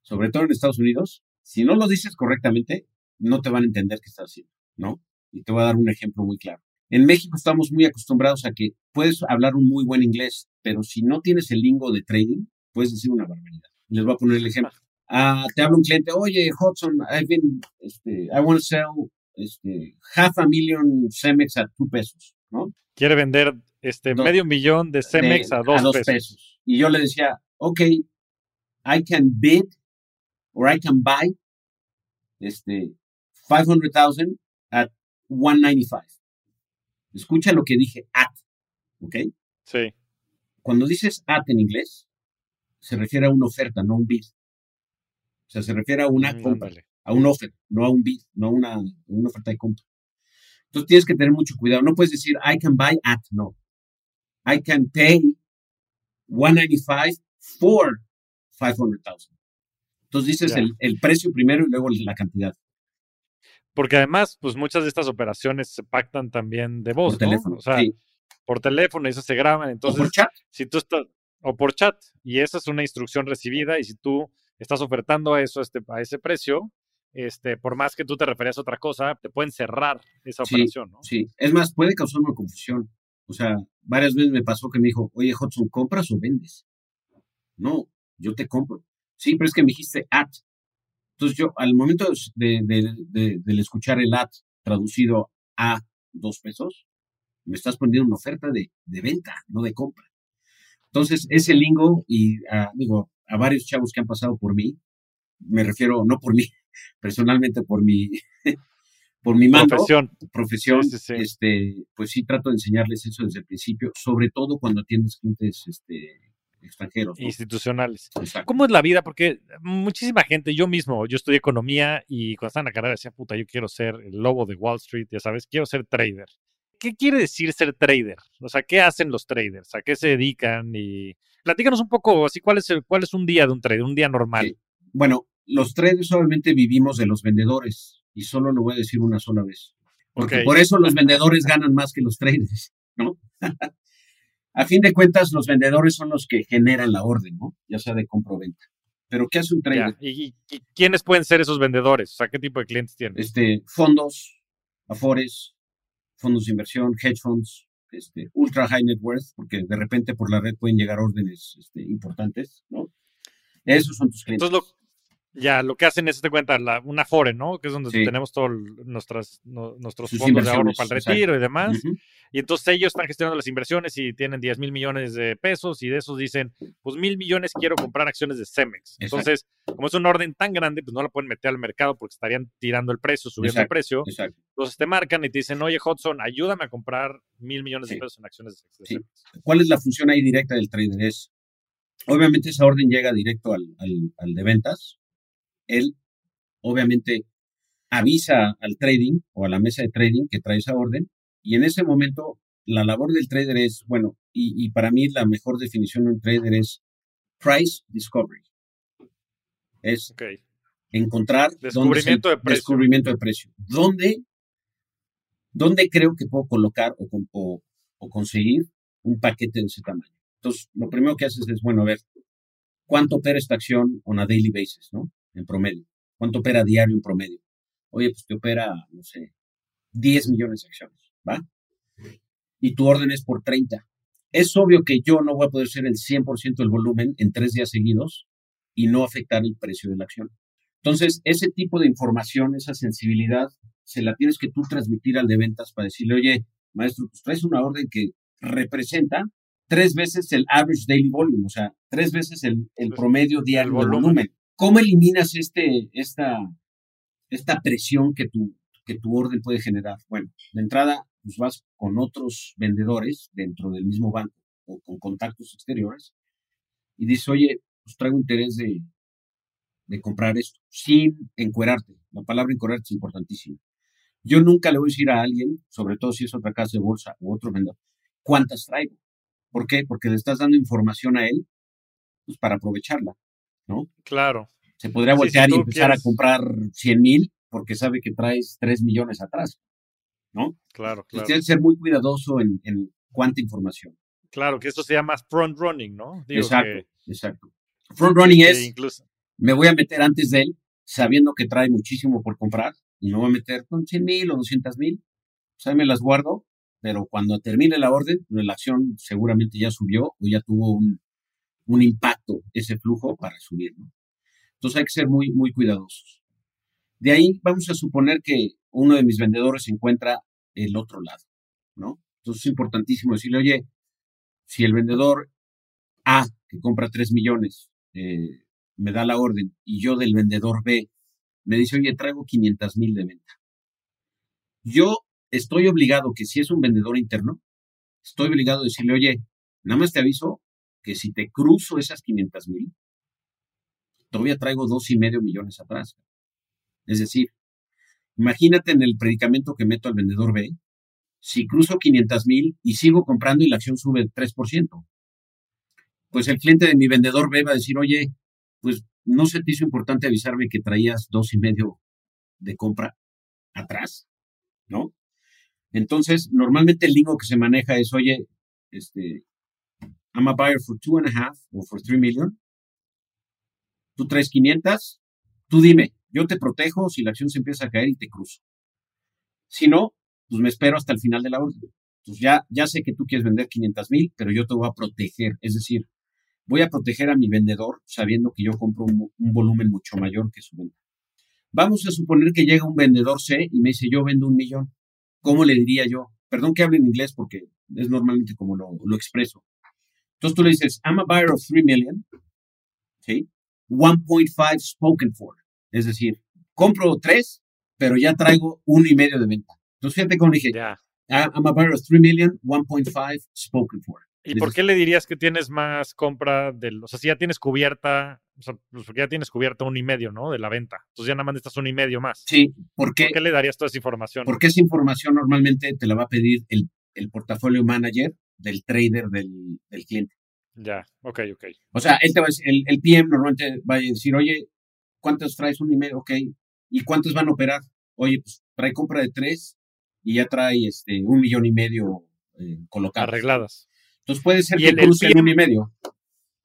sobre todo en Estados Unidos, si no lo dices correctamente, no te van a entender qué estás haciendo, ¿no? Y te voy a dar un ejemplo muy claro. En México estamos muy acostumbrados a que puedes hablar un muy buen inglés, pero si no tienes el lingo de trading, puedes decir una barbaridad. Les voy a poner el ejemplo. Ah, te habla un cliente, oye, Hudson, I've been, este, I want to sell este, half a million Cemex a two pesos, ¿no? Quiere vender este medio millón de Cemex a, dos pesos. Y yo le decía, ok, I can bid or I can buy este, 500,000 at 195. Escucha lo que dije at, ¿ok? Sí. Cuando dices at en inglés, se refiere a una oferta, no a un bid. O sea, se refiere a una mm, compra, a un offer, no a un bid, no a una, una oferta de compra. Entonces tienes que tener mucho cuidado. No puedes decir I can buy at, no. I can pay 195 for 500,000. Entonces dices el, el, precio primero y luego la cantidad. Porque además, pues muchas de estas operaciones se pactan también de voz, por teléfono, o sea, por teléfono y eso se graban. Entonces, o por chat. Si tú estás, o por chat, y esa es una instrucción recibida, y si tú estás ofertando a eso, este, a ese precio, este, por más que tú te refieras a otra cosa, te pueden cerrar esa operación, ¿no? Sí, es más, puede causar una confusión. O sea, varias veces me pasó que me dijo, oye, Hudson, ¿compras o vendes? No, yo te compro. Sí, pero es que me dijiste at. Entonces yo, al momento de, de, escuchar el at traducido a dos pesos, me estás poniendo una oferta de, venta, no de compra. Entonces, ese lingo, y digo, a varios chavos que han pasado por mí, me refiero, no por mí, personalmente por mi, por mi mando, profesión, profesión este, pues sí trato de enseñarles eso desde el principio, sobre todo cuando atiendes clientes este, extranjeros. Institucionales. ¿Cómo es la vida? Porque muchísima gente, yo mismo, yo estudié economía y cuando estaba en la carrera decía, puta, yo quiero ser el lobo de Wall Street, ya sabes, quiero ser trader. ¿Qué quiere decir ser trader? O sea, ¿qué hacen los traders? ¿A qué se dedican? Y platícanos un poco, así, ¿cuál es, el, cuál es un día de un trader, un día normal? Bueno, los traders obviamente vivimos de los vendedores y solo lo voy a decir una sola vez. Porque por eso los vendedores ganan más que los traders, ¿no? a fin de cuentas, los vendedores son los que generan la orden, ¿no? Ya sea de compra o venta. Pero ¿qué hace un trader? ¿Y, quiénes pueden ser esos vendedores? O sea, ¿qué tipo de clientes tienen? Este, fondos, afores, fondos de inversión, hedge funds, este, ultra high net worth, porque de repente por la red pueden llegar órdenes este, importantes, ¿no? Esos son tus clientes. Entonces, ya, lo que hacen es, te cuenta, la, una Fore, ¿no? Que es donde tenemos todos nuestros fondos de ahorro para el retiro y demás. Y entonces ellos están gestionando las inversiones y tienen 10 mil millones de pesos y de esos dicen, pues mil millones quiero comprar acciones de Cemex. Entonces, como es un orden tan grande, pues no la pueden meter al mercado porque estarían tirando el precio, subiendo el precio. Entonces te marcan y te dicen, oye Hudson, ayúdame a comprar mil millones de pesos en acciones de Cemex. ¿Cuál es la función ahí directa del trader? Es, obviamente esa orden llega directo al, al de ventas él obviamente avisa al trading o a la mesa de trading que trae esa orden y en ese momento la labor del trader es, bueno, y, para mí la mejor definición de un trader es price discovery. Es encontrar descubrimiento, de precio. descubrimiento de precio. ¿Dónde, ¿Dónde creo que puedo colocar o, o conseguir un paquete de ese tamaño? Entonces, lo primero que haces es, bueno, a ver, ¿cuánto opera esta acción on a daily basis, no? En promedio. ¿Cuánto opera diario en promedio? Oye, pues te opera, no sé, 10 millones de acciones, ¿va? Y tu orden es por 30. Es obvio que yo no voy a poder ser el 100% del volumen en tres días seguidos y no afectar el precio de la acción. Entonces, ese tipo de información, esa sensibilidad, se la tienes que tú transmitir al de ventas para decirle, oye, maestro, pues traes una orden que representa tres veces el average daily volume, o sea, tres veces el, el promedio diario volumen. ¿Cómo eliminas este, esta, esta presión que tu, que tu orden puede generar? Bueno, de entrada, pues vas con otros vendedores dentro del mismo banco o con contactos exteriores y dices, oye, pues traigo interés de, de comprar esto, sin encuerarte. La palabra encuerarte es importantísima. Yo nunca le voy a decir a alguien, sobre todo si es otra casa de bolsa u otro vendedor, cuántas traigo. ¿Por qué? Porque le estás dando información a él pues, para aprovecharla, ¿no? Claro. Se podría voltear y empezar a comprar 100 mil porque sabe que traes 3 millones atrás, ¿no? Claro, claro. Tienes que ser muy cuidadoso en, en cuánta información. Claro, que esto se llama front running, ¿no? exacto, exacto. Front running es, me voy a meter antes de él, sabiendo que trae muchísimo por comprar, y me voy a meter con 100 mil o 200 mil, pues ahí me las guardo, pero cuando termine la orden, la acción seguramente ya subió o ya tuvo un, un impacto ese flujo para subir, ¿no? Entonces hay que ser muy, muy cuidadosos. De ahí vamos a suponer que uno de mis vendedores encuentra el otro lado, ¿no? Entonces es importantísimo decirle, oye, si el vendedor A, que compra 3 millones, eh, me da la orden y yo del vendedor B me dice, oye, traigo 500 mil de venta. Yo estoy obligado que si es un vendedor interno, estoy obligado a decirle, oye, nada más te aviso que si te cruzo esas 500 mil, todavía traigo dos y medio millones atrás. Es decir, imagínate en el predicamento que meto al vendedor B, si cruzo 500 mil y sigo comprando y la acción sube 3%, pues el cliente de mi vendedor B va a decir, oye, pues no se te hizo importante avisarme que traías dos y medio de compra atrás, ¿no? Entonces, normalmente el lingo que se maneja es, oye, este, I'm a buyer for two and a half o for three million. Tú traes 500, tú dime, yo te protejo si la acción se empieza a caer y te cruzo. Si no, pues me espero hasta el final de la orden. Pues ya, ya sé que tú quieres vender 500 mil, pero yo te voy a proteger. Es decir, voy a proteger a mi vendedor sabiendo que yo compro un, volumen mucho mayor que su venta. Vamos a suponer que llega un vendedor C y me dice, yo vendo un millón. ¿Cómo le diría yo? Perdón que hable en inglés porque es normalmente como lo expreso. Entonces tú le dices, I'm a buyer of 3 million, ¿sí? 1.5 spoken for. Es decir, compro 3, pero ya traigo uno y medio de venta. Entonces fíjate cómo dije, I'm a buyer of 3 million, 1.5 spoken for. ¿Y por qué le dirías que tienes más compra del, o sea, si ya tienes cubierta, o sea, pues porque ya tienes cubierta un y medio, ¿no? De la venta. Entonces ya nada más necesitas un y medio más. Sí, ¿por qué? ¿Por qué le darías toda esa información? Porque esa información normalmente te la va a pedir el, el portafolio manager del trader del, del, cliente. Ya, ok, ok. O sea, él te va a decir, el, el, PM normalmente va a decir, oye, ¿cuántos traes un y medio? Ok. ¿Y cuántos van a operar? Oye, pues trae compra de tres y ya trae este un millón y medio eh, colocado. Arregladas. Entonces puede ser que el, el PM, un y medio.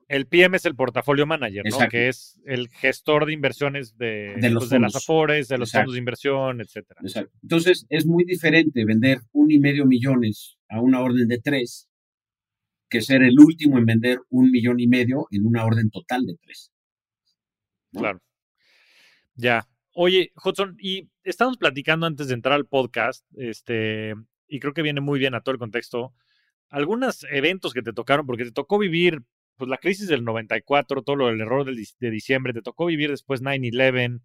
El PM es el portafolio manager, ¿no? Que es el gestor de inversiones de, de, los pues, de las afores, de los Exacto. fondos de inversión, etcétera. Exacto. Entonces es muy diferente vender un y medio millones a una orden de tres que ser el último en vender un millón y medio en una orden total de tres. ¿no? Claro. Ya. Oye, Hudson, y estamos platicando antes de entrar al podcast, este, y creo que viene muy bien a todo el contexto algunos eventos que te tocaron, porque te tocó vivir pues la crisis del 94, todo lo del error del, de diciembre, te tocó vivir después 9-11.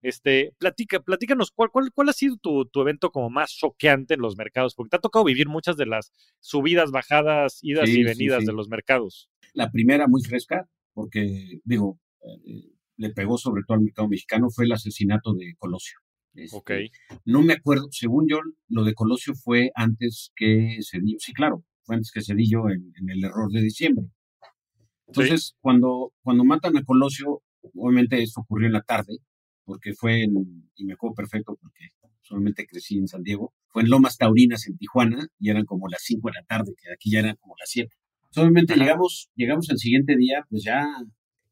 Este, platica, platícanos, ¿cuál, cuál, cuál ha sido tu, tu, evento como más choqueante en los mercados? Porque te ha tocado vivir muchas de las subidas, bajadas, idas sí, y venidas sí, sí. de los mercados. La primera muy fresca, porque digo, eh, le pegó sobre todo al mercado mexicano, fue el asesinato de Colosio. Este, ok. No me acuerdo, según yo, lo de Colosio fue antes que Cedillo. Sí, claro, fue antes que Cedillo en, en el error de diciembre. Entonces, sí. cuando, cuando matan a Colosio, obviamente esto ocurrió en la tarde, porque fue en, y me acuerdo perfecto porque solamente crecí en San Diego, fue en Lomas Taurinas, en Tijuana, y eran como las 5 de la tarde, que aquí ya eran como las 7. Obviamente llegamos, llegamos al siguiente día, pues ya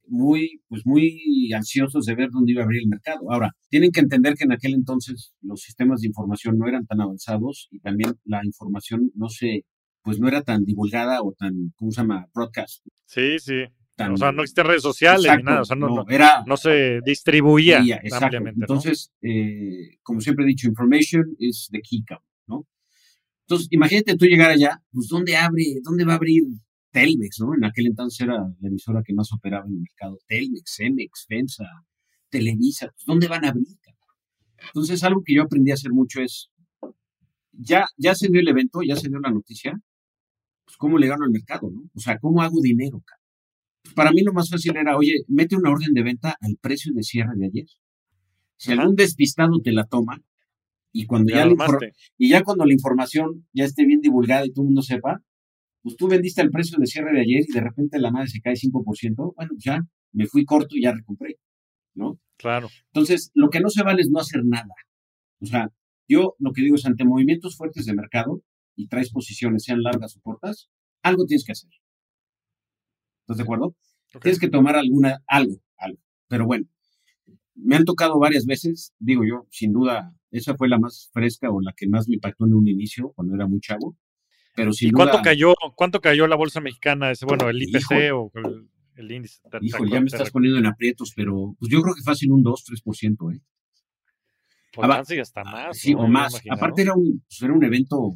muy, pues muy ansiosos de ver dónde iba a abrir el mercado. Ahora, tienen que entender que en aquel entonces los sistemas de información no eran tan avanzados y también la información no se, pues no era tan divulgada o tan, ¿cómo se llama? Broadcast. Sí, sí. Tan, o sea, no existen redes sociales exacto, ni nada, o sea, no, no, era, no se distribuía ampliamente. Entonces, ¿no? eh, como siempre he dicho, information is the key, ¿no? Entonces, imagínate tú llegar allá, pues ¿dónde abre, dónde va a abrir Telmex, ¿no? En aquel entonces era la emisora que más operaba en el mercado. Telmex, Cemex, FEMSA, Televisa, pues, ¿dónde van a abrir? Entonces, algo que yo aprendí a hacer mucho es, ya, ya se dio el evento, ya se dio la noticia, pues cómo le gano al mercado, ¿no? O sea, ¿cómo hago dinero? Pues para mí lo más fácil era, oye, mete una orden de venta al precio de cierre de ayer. Si Ajá. algún despistado te la toma, y cuando ya, ya y ya cuando la información ya esté bien divulgada y todo el mundo sepa, pues tú vendiste el precio de cierre de ayer y de repente la madre se cae 5%, bueno, ya me fui corto y ya recompré, ¿no? Claro. Entonces, lo que no se vale es no hacer nada. O sea, yo lo que digo es ante movimientos fuertes de mercado y traes posiciones, sean largas o cortas, algo tienes que hacer. ¿Estás de acuerdo? Tienes que tomar alguna, algo, algo. Pero bueno, me han tocado varias veces, digo yo, sin duda, esa fue la más fresca o la que más me impactó en un inicio, cuando era muy chavo. Pero sin ¿Y cuánto cayó, cuánto cayó la bolsa mexicana? Ese, bueno, el IPC o el, índice. Híjole, ya me estás poniendo en aprietos, pero pues yo creo que fácil un 2, 3%, ¿eh? Pues y hasta más. Sí, o más. Aparte era un, pues, era un evento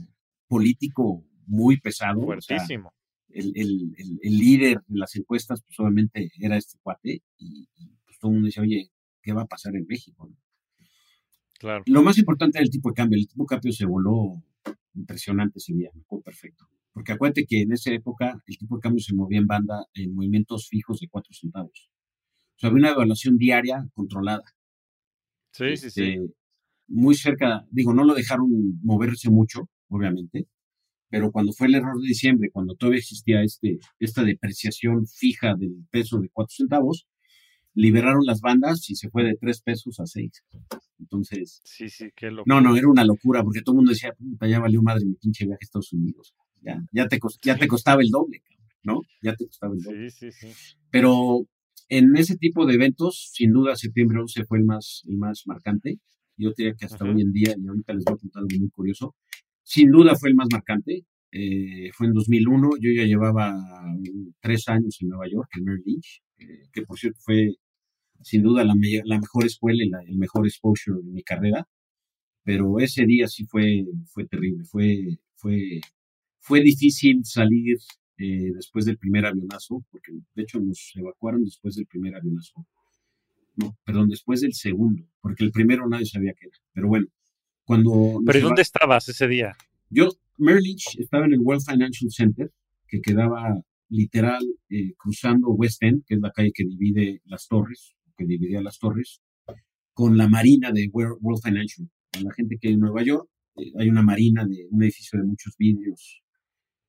político muy pesado. Fuertísimo. el, el, el, líder de las encuestas, pues obviamente era este cuate, y, pues todo el mundo dice, oye, ¿qué va a pasar en México? Claro. Lo más importante era el tipo de cambio. El tipo de cambio se voló impresionante ese día, me acuerdo perfecto. Porque acuérdate que en esa época el tipo de cambio se movía en banda en movimientos fijos de cuatro centavos. O sea, había una evaluación diaria controlada. Sí, sí, sí. Este, muy cerca, digo, no lo dejaron moverse mucho, obviamente, pero cuando fue el error de diciembre, cuando todavía existía este, esta depreciación fija del peso de cuatro centavos, liberaron las bandas y se fue de tres pesos a seis. Entonces. Sí, sí, qué No, no, era una locura, porque todo el mundo decía, puta, ya valió madre mi pinche viaje a Estados Unidos. Ya, ya, te, ya te costaba el doble, ¿no? Ya te costaba el doble. Sí, sí, sí. Pero en ese tipo de eventos, sin duda, septiembre 11 fue el más, el más marcante. Yo diría que hasta hoy en día, y ahorita les voy a contar algo muy curioso, sin duda fue el más marcante. Eh, fue en 2001, yo ya llevaba tres años en Nueva York, en Merrill Lynch, eh, que por cierto fue sin duda la, la mejor escuela y el mejor exposure en mi carrera, pero ese día sí fue, fue terrible, fue, fue, fue difícil salir eh, después del primer avionazo, porque de hecho nos evacuaron después del primer avionazo no, perdón, después del segundo, porque el primero nadie sabía qué era. Pero bueno, cuando... ¿Pero dónde estabas ese día? Yo, Merrill Lynch, estaba en el World Financial Center, que quedaba literal eh, cruzando West End, que es la calle que divide las torres, que dividía las torres, con la marina de World Financial. Para la gente que hay en Nueva York, eh, hay una marina de un edificio de muchos vidrios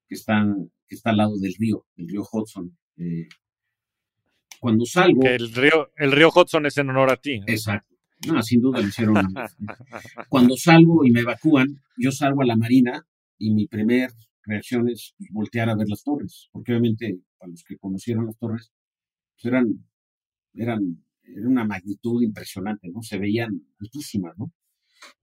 que, están, que está al lado del río, el río Hudson. Eh, cuando salgo. el río, el río Hudson es en honor a ti. Exacto. No, sin duda lo hicieron. cuando salgo y me evacúan, yo salgo a la marina y mi primer reacción es voltear a ver las torres, porque obviamente para los que conocieron las torres, pues eran, eran, era una magnitud impresionante, ¿no? Se veían altísimas, ¿no?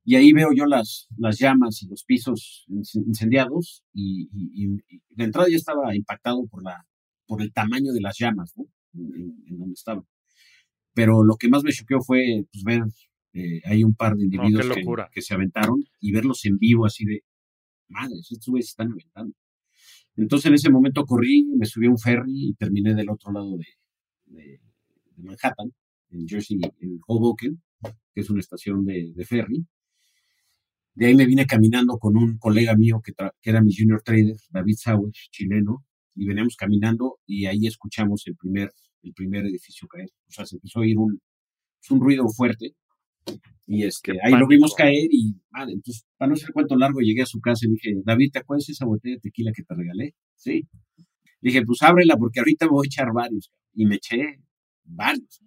Y ahí veo yo las, las llamas y los pisos incendiados y, y, de entrada ya estaba impactado por, la, por el tamaño de las llamas, ¿no? en, donde estaba. Pero lo que más me choqueó fue pues, ver eh, hay un par de individuos que, se aventaron y verlos en vivo así de, madres, estos güeyes se están aventando. Entonces en ese momento corrí, me subí a un ferry y terminé del otro lado de, de, Manhattan, en Jersey, en Hoboken, que es una estación de, ferry. De ahí me vine caminando con un colega mío que, que era mi junior trader, David Sauer, chileno, y veníamos caminando y ahí escuchamos el primer, el primer edificio caer. O sea, se empezó a oír un, un ruido fuerte y este, ahí lo vimos caer y, vale, entonces, para no ser cuento largo, llegué a su casa y dije, David, ¿te acuerdas de esa botella de tequila que te regalé? Sí. Dije, pues ábrela porque ahorita voy a echar varios. Y me eché varios.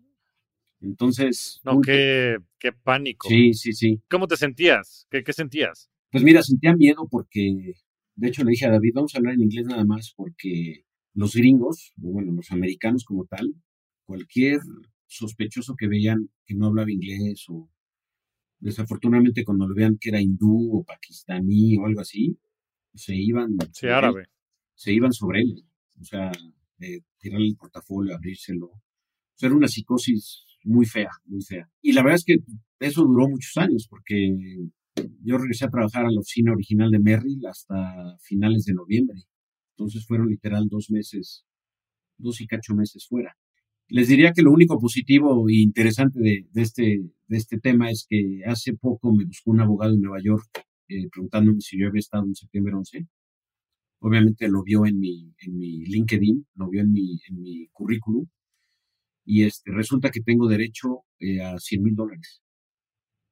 Entonces. No, qué, qué, pánico. Sí, sí, sí. ¿Cómo te sentías? ¿Qué, ¿Qué sentías? Pues mira, sentía miedo porque de hecho, le dije a David, vamos a hablar en inglés nada más porque los gringos, bueno, los americanos como tal, cualquier sospechoso que veían que no hablaba inglés o desafortunadamente cuando lo vean que era hindú o pakistaní o algo así, se iban. Sí, árabe. se iban sobre él. O sea, de tirarle el portafolio, abrírselo. O sea, era una psicosis muy fea, muy fea. Y la verdad es que eso duró muchos años porque yo regresé a trabajar a la oficina original de Merrill hasta finales de noviembre. Entonces fueron literal dos meses, dos y cacho meses fuera. Les diría que lo único positivo e interesante de, este, de este tema es que hace poco me buscó un abogado en Nueva York eh, preguntándome si yo había estado en septiembre 11. Obviamente lo vio en mi, en mi LinkedIn, lo vio en mi, en mi currículum y este, resulta que tengo derecho eh, a 100 mil dólares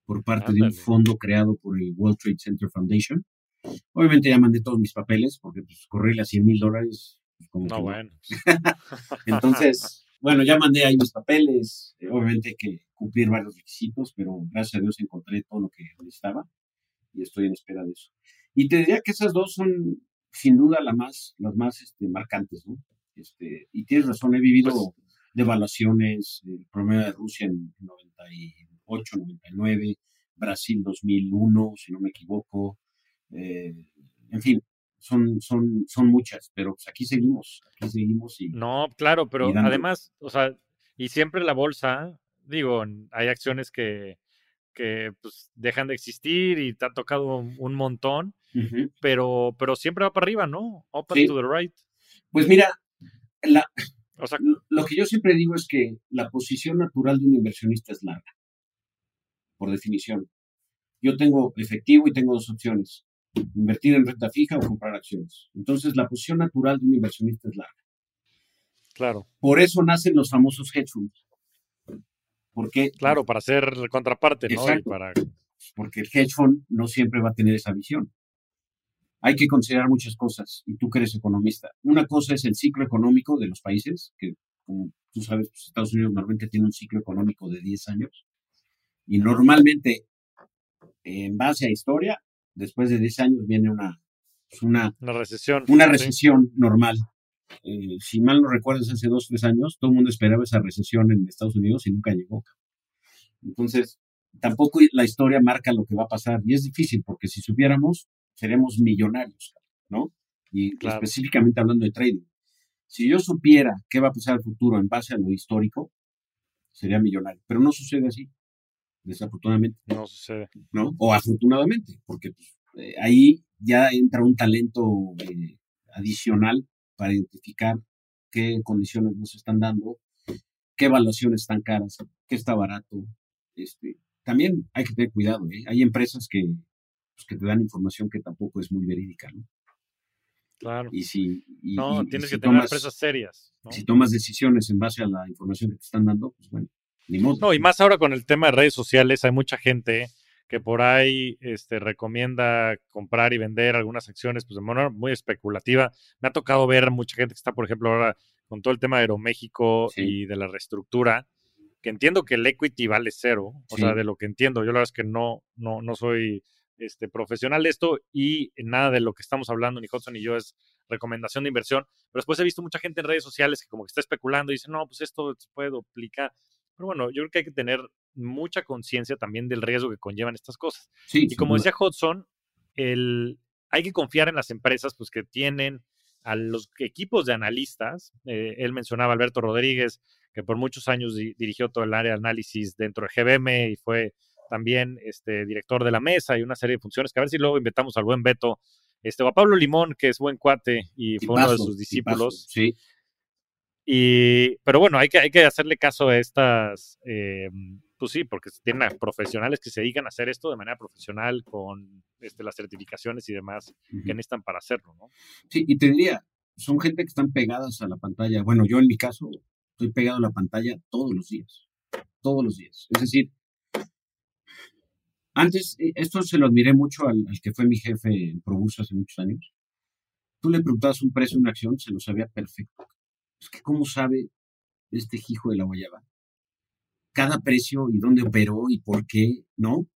por parte de un fondo creado por el World Trade Center Foundation, Obviamente ya mandé todos mis papeles, porque pues correrle a 100 mil dólares. Pues, como no, bueno. Entonces, bueno, ya mandé ahí mis papeles. Eh, obviamente hay que cumplir varios requisitos, pero gracias a Dios encontré todo lo que necesitaba y estoy en espera de eso. Y te diría que esas dos son sin duda la más, las más este, marcantes, ¿no? Este, y tienes razón, he vivido pues devaluaciones, el promedio de Rusia en 98, 99, Brasil 2001, si no me equivoco, eh, en fin, son, son, son muchas, pero pues aquí seguimos, aquí seguimos. Y, no, claro, pero además, o sea, y siempre la bolsa, digo, hay acciones que, que pues, dejan de existir y te ha tocado un montón, pero, pero siempre va para arriba, ¿no? Up to the right. Pues mira, la, o sea, lo que yo siempre digo es que la posición natural de un inversionista es larga, por definición. Yo tengo efectivo y tengo dos opciones, invertir en renta fija o comprar acciones. Entonces, la posición natural de un inversionista es larga. Claro. Por eso nacen los famosos hedge funds. Porque, claro, para ser contraparte, ¿no? para... Porque el hedge fund no siempre va a tener esa visión hay que considerar muchas cosas, y tú que eres economista. Una cosa es el ciclo económico de los países, que como tú sabes, pues, Estados Unidos normalmente tiene un ciclo económico de 10 años, y normalmente, en base a historia, después de 10 años viene una, pues, una, recesión. Una recesión normal. Eh, si mal no recuerdas, hace dos tres años, todo el mundo esperaba esa recesión en Estados Unidos y nunca llegó. Entonces, tampoco la historia marca lo que va a pasar. Y es difícil, porque si supiéramos, seremos millonarios, ¿no? Y específicamente hablando de trading. Si yo supiera qué va a pasar al futuro en base a lo histórico, sería millonario. Pero no sucede así, desafortunadamente. No sucede. ¿No? O afortunadamente, porque pues, eh, ahí ya entra un talento eh, adicional para identificar qué condiciones nos están dando, qué evaluaciones están caras, qué está barato. Este, también hay que tener cuidado. ¿eh? Hay empresas que pues, que te dan información que tampoco es muy verídica, ¿no? Claro. Y si, no, tienes que tener empresas serias. Si tomas decisiones en base a la información que te están dando, pues bueno, ni modo. No, y más ahora con el tema de redes sociales, hay mucha gente que por ahí este, recomienda comprar y vender algunas acciones pues de manera muy especulativa. Me ha tocado ver mucha gente que está, por ejemplo, ahora con todo el tema de Aeroméxico y de la reestructura, que entiendo que el equity vale cero, o sea, de lo que entiendo. Yo la verdad es que no, no, no soy este, profesional de esto y nada de lo que estamos hablando, ni Hudson ni yo, es recomendación de inversión. Pero después he visto mucha gente en redes sociales que como que está especulando y dice, no, pues esto se puede duplicar. Pero bueno, yo creo que hay que tener mucha conciencia también del riesgo que conllevan estas cosas. y como decía Hudson, el, hay que confiar en las empresas pues, que tienen a los equipos de analistas. Eh, él mencionaba a Alberto Rodríguez, que por muchos años dirigió todo el área de análisis dentro de GBM y fue también este, director de la mesa y una serie de funciones que a ver si luego inventamos al buen Beto, este, o a Pablo Limón, que es buen cuate y fue uno de sus discípulos. sí. Y, pero bueno, hay que, hay que hacerle caso a estas, eh, pues sí, porque tienen profesionales que se dedican a hacer esto de manera profesional con este, las certificaciones y demás que necesitan para hacerlo, ¿no? Sí, y te diría, son gente que están pegadas a la pantalla. Bueno, yo en mi caso estoy pegado a la pantalla todos los días, todos los días. Es decir, antes, eh, esto se lo admiré mucho al, que fue mi jefe en Probus hace muchos años. Tú le preguntabas un precio de una acción, se lo sabía perfecto. Es que, ¿cómo sabe este hijo de la guayaba? Cada precio y dónde operó y por qué, ¿no?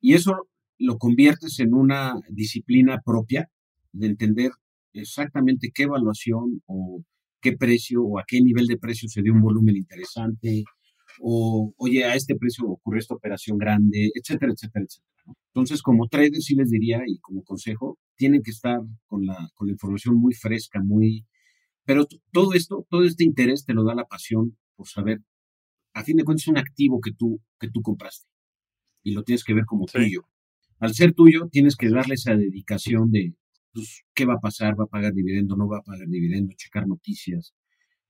Y eso lo conviertes en una disciplina propia de entender exactamente qué evaluación o qué precio o a qué nivel de precio se dio un volumen interesante, o oye, a este precio ocurrió esta operación grande, etcétera, etcétera, etcétera. Entonces, como trader sí les diría y como consejo, tienen que estar con la, con la información muy fresca, muy... Pero todo esto, todo este interés te lo da la pasión por saber, a fin de cuentas es un activo que tú, que tú compraste y lo tienes que ver como tuyo. Al ser tuyo, tienes que darle esa dedicación de, pues, ¿qué va a pasar? ¿Va a pagar dividendo? ¿No va a pagar dividendo? Checar noticias.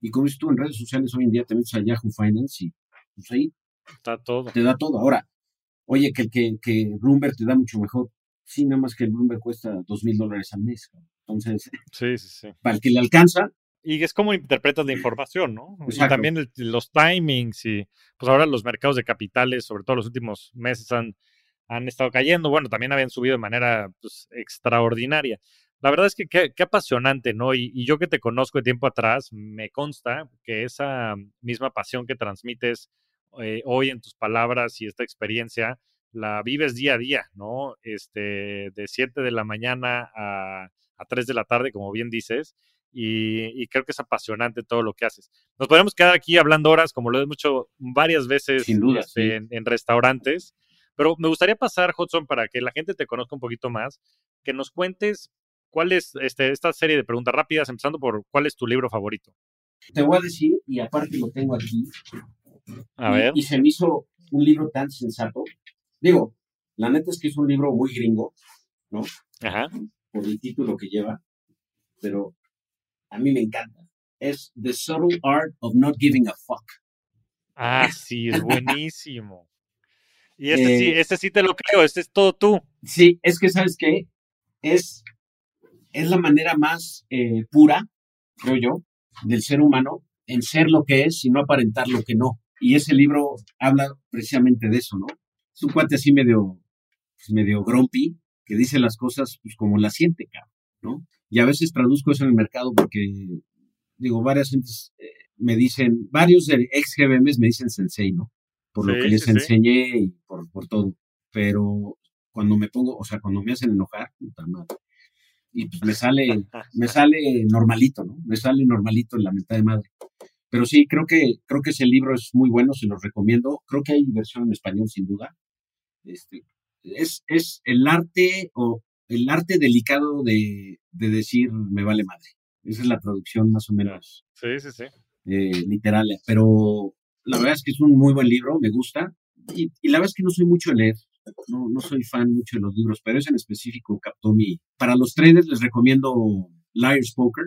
Y como dices tú, en redes sociales hoy en día te metes a Yahoo Finance y pues ahí Está todo. te da todo. Ahora, oye, que, que, que Bloomberg te da mucho mejor. Sí, nada más que el Bloomberg cuesta dos mil dólares al mes. Entonces, sí, sí, sí. para el que le alcanza. Y es como interpretas la información, ¿no? Y también los timings y pues ahora los mercados de capitales, sobre todo los últimos meses, han han estado cayendo. Bueno, también habían subido de manera pues, extraordinaria. La verdad es que qué, apasionante, ¿no? Y, yo que te conozco de tiempo atrás, me consta que esa misma pasión que transmites eh, hoy en tus palabras y esta experiencia, la vives día a día, ¿no? Este, de 7 de la mañana a, a 3 de la tarde, como bien dices, y, creo que es apasionante todo lo que haces. Nos podemos quedar aquí hablando horas, como lo hemos hecho varias veces Sin duda, este, en, restaurantes, pero me gustaría pasar, Hudson, para que la gente te conozca un poquito más, que nos cuentes cuál es este, esta serie de preguntas rápidas, empezando por cuál es tu libro favorito. Te voy a decir, y aparte lo tengo aquí. A ver. Y se me hizo un libro tan sensato. Digo, la neta es que es un libro muy gringo, ¿no? Ajá. Por el título que lleva, pero a mí me encanta. Es The Subtle Art of Not Giving a Fuck. Ah, sí, es buenísimo. Y este sí, este sí te lo creo, este es todo tú. Sí, es que, ¿sabes qué? Es, es la manera más eh, pura, creo yo, del ser humano en ser lo que es y no aparentar lo que no. Y ese libro habla precisamente de eso, ¿no? Es un cuate así medio, pues, medio grumpy, que dice las cosas pues como las siente, cabrón, ¿no? Y a veces traduzco eso en el mercado porque, digo, varias gentes eh, me dicen, varios ex GBMs me dicen sensei, ¿no? Por lo que les enseñé y por, por todo. Pero cuando me pongo, o sea, cuando me hacen enojar, puta madre. Y pues me sale, me sale normalito, ¿no? Me sale normalito en la mitad de madre. Pero sí, creo que, creo que ese libro es muy bueno, se los recomiendo. Creo que hay versión en español, sin duda. Este, es, es el arte o el arte delicado de, decir me vale madre. Esa es la traducción más o menos. Sí, sí, sí. Eh, literal. Pero la verdad es que es un muy buen libro, me gusta. Y, la verdad es que no soy mucho de leer. No, no soy fan mucho de los libros, pero ese en específico captó mi. Para los traders les recomiendo Liar's Poker.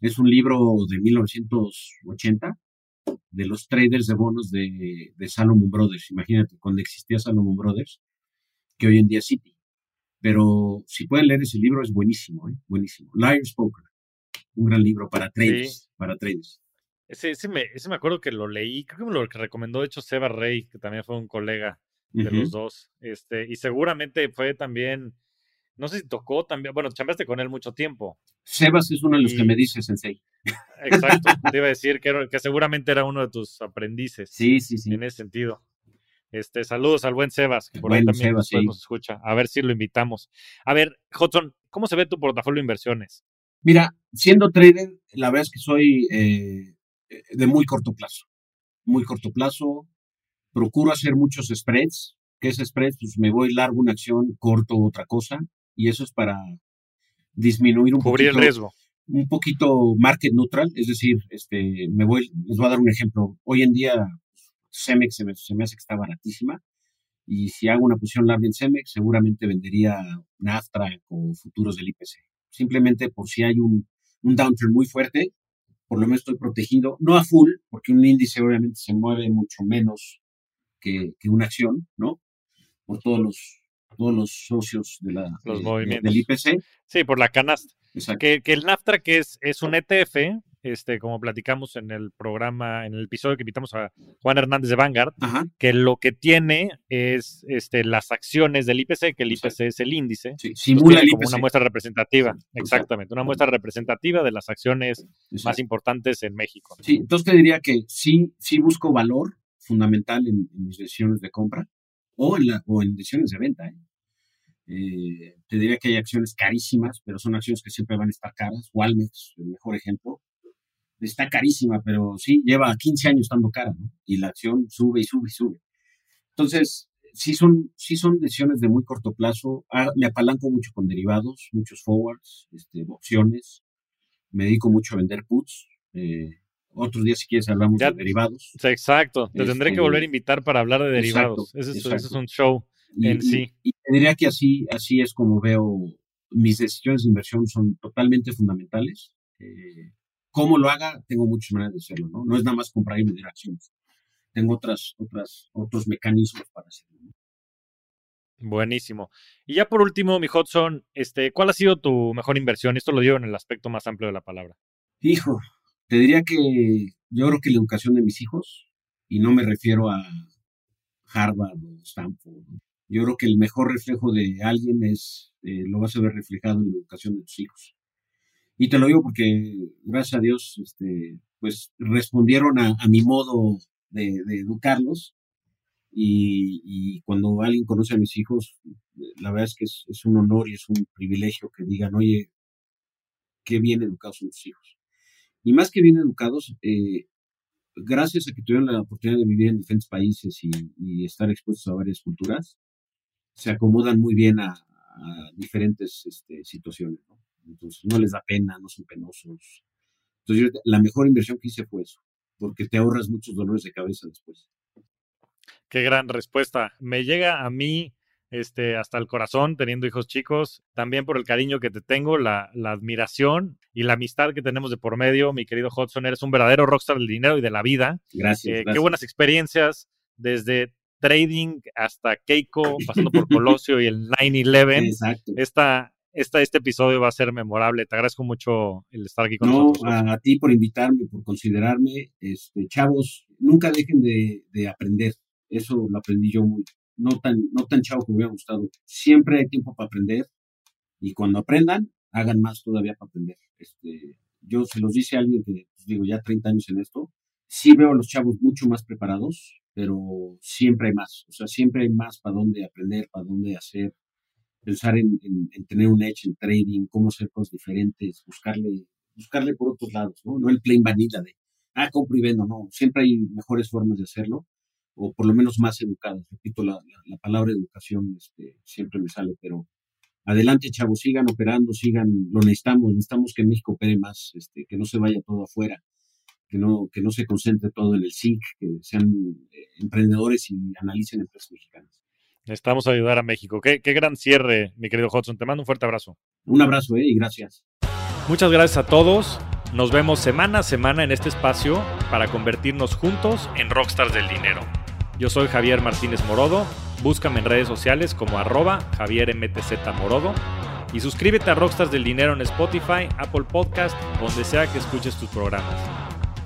Es un libro de 1980 de los traders de bonos de, de Salomon Brothers. Imagínate, cuando existía Salomon Brothers, que hoy en día es City. Pero si pueden leer ese libro, es buenísimo, ¿eh? buenísimo. Liar's Poker, un gran libro para traders. Para traders. Ese, ese, me, ese me acuerdo que lo leí, creo que me lo recomendó de hecho Seba Rey, que también fue un colega de los dos. Este, y seguramente fue también, no sé si tocó también, bueno, chambeaste con él mucho tiempo. Sebas es uno de los que me dice Sensei. Exacto, te iba a decir que, que seguramente era uno de tus aprendices. Sí, sí, sí. En ese sentido. Este, saludos al buen Sebas, que por ahí también nos escucha. A ver si lo invitamos. A ver, Hudson, ¿cómo se ve tu portafolio de inversiones? Mira, siendo trader, la verdad es que soy eh, de muy corto plazo. Muy corto plazo. Procuro hacer muchos spreads. ¿Qué es spreads? Pues me voy largo una acción, corto otra cosa. Y eso es para disminuir un Cubrir el riesgo. Un poquito market neutral, es decir, este, me voy, les voy a dar un ejemplo. Hoy en día Cemex se me, hace que está baratísima. Y si hago una posición larga en Cemex, seguramente vendería Naftra o futuros del IPC. Simplemente por si hay un, un downturn muy fuerte, por lo menos estoy protegido, no a full, porque un índice obviamente se mueve mucho menos que, una acción, ¿no? Por todos los, todos los socios de la, los movimientos. del IPC. Sí, por la canasta. Que, que el NAFTA, que es, es un ETF, este, como platicamos en el programa, en el episodio que invitamos a Juan Hernández de Vanguard, que lo que tiene es este, las acciones del IPC, que el IPC es el índice. simula Como una muestra representativa, exactamente, una muestra representativa de las acciones más importantes en México. Sí, entonces te diría que sí, sí busco valor fundamental en, mis decisiones de compra o en, la, o en decisiones de venta. ¿eh? Eh, te diría que hay acciones carísimas, pero son acciones que siempre van a estar caras. Walmex, el mejor ejemplo, está carísima, pero sí, lleva 15 años estando cara, ¿no? Y la acción sube y sube y sube. Entonces, sí son, sí son decisiones de muy corto plazo. Ah, me apalanco mucho con derivados, muchos forwards, este, opciones. Me dedico mucho a vender puts. Eh, otros días, si quieres, hablamos de derivados. Exacto. Te tendré que este, volver a invitar para hablar de derivados. ese, es, un show en sí. Y te diría que así, así es como veo mis decisiones de inversión son totalmente fundamentales. Eh, cómo lo haga, tengo muchas maneras de hacerlo, ¿no? No es nada más comprar y vender acciones. Tengo otras, otras, otros mecanismos para hacerlo. Buenísimo. Y ya por último, mi Hudson, este, ¿cuál ha sido tu mejor inversión? Esto lo digo en el aspecto más amplio de la palabra. Hijo, te diría que yo creo que la educación de mis hijos, y no me refiero a Harvard o Stanford, Yo creo que el mejor reflejo de alguien es, eh, lo vas a ver reflejado en la educación de tus hijos. Y te lo digo porque, gracias a Dios, este, pues respondieron a, mi modo de, educarlos. Y, cuando alguien conoce a mis hijos, la verdad es que es, un honor y es un privilegio que digan, oye, qué bien educados son tus hijos. Y más que bien educados, eh, gracias a que tuvieron la oportunidad de vivir en diferentes países y, estar expuestos a varias culturas, se acomodan muy bien a, diferentes este, situaciones. Entonces, no les da pena, no son penosos. Entonces, la mejor inversión que hice fue eso, porque te ahorras muchos dolores de cabeza después. Qué gran respuesta. Me llega a mí este, hasta el corazón teniendo hijos chicos, también por el cariño que te tengo, la, admiración y la amistad que tenemos de por medio. Mi querido Hudson, eres un verdadero rockstar del dinero y de la vida. Gracias. Eh, qué buenas experiencias, desde trading hasta Keiko, pasando por Colosio y el 9-11. Exacto. Esta, esta, este episodio va a ser memorable. Te agradezco mucho el estar aquí con nosotros. A, a, ti por invitarme, por considerarme. Este, chavos, nunca dejen de, de aprender. Eso lo aprendí yo muy, no tan, no tan chavo como me hubiera gustado. Siempre hay tiempo para aprender y cuando aprendan, hagan más todavía para aprender. Este, yo se los dice a alguien que, pues, digo, ya 30 años en esto, sí veo a los chavos mucho más preparados, pero siempre hay más. O sea, siempre hay más para dónde aprender, para dónde hacer, pensar en, tener un edge en trading, cómo hacer cosas diferentes, buscarle, buscarle por otros lados, ¿no? No el plain vanilla de, ah, compro y vendo, no. Siempre hay mejores formas de hacerlo o por lo menos más educados. Repito, la, palabra educación este, siempre me sale, pero adelante, chavos, sigan operando, sigan, lo necesitamos, necesitamos que México opere más, este, que no se vaya todo afuera, que no, que no se concentre todo en el SIC, que sean eh, emprendedores y analicen empresas mexicanas. Necesitamos ayudar a México. Qué, qué gran cierre, mi querido Hudson. Te mando un fuerte abrazo. Un abrazo, eh, y gracias. Muchas gracias a todos. Nos vemos semana a semana en este espacio para convertirnos juntos en rockstars del dinero. Yo soy Javier Martínez Morodo. Búscame en redes sociales como arroba Javier MTZ Morodo. Y suscríbete a Rockstars del Dinero en Spotify, Apple Podcast, donde sea que escuches tus programas.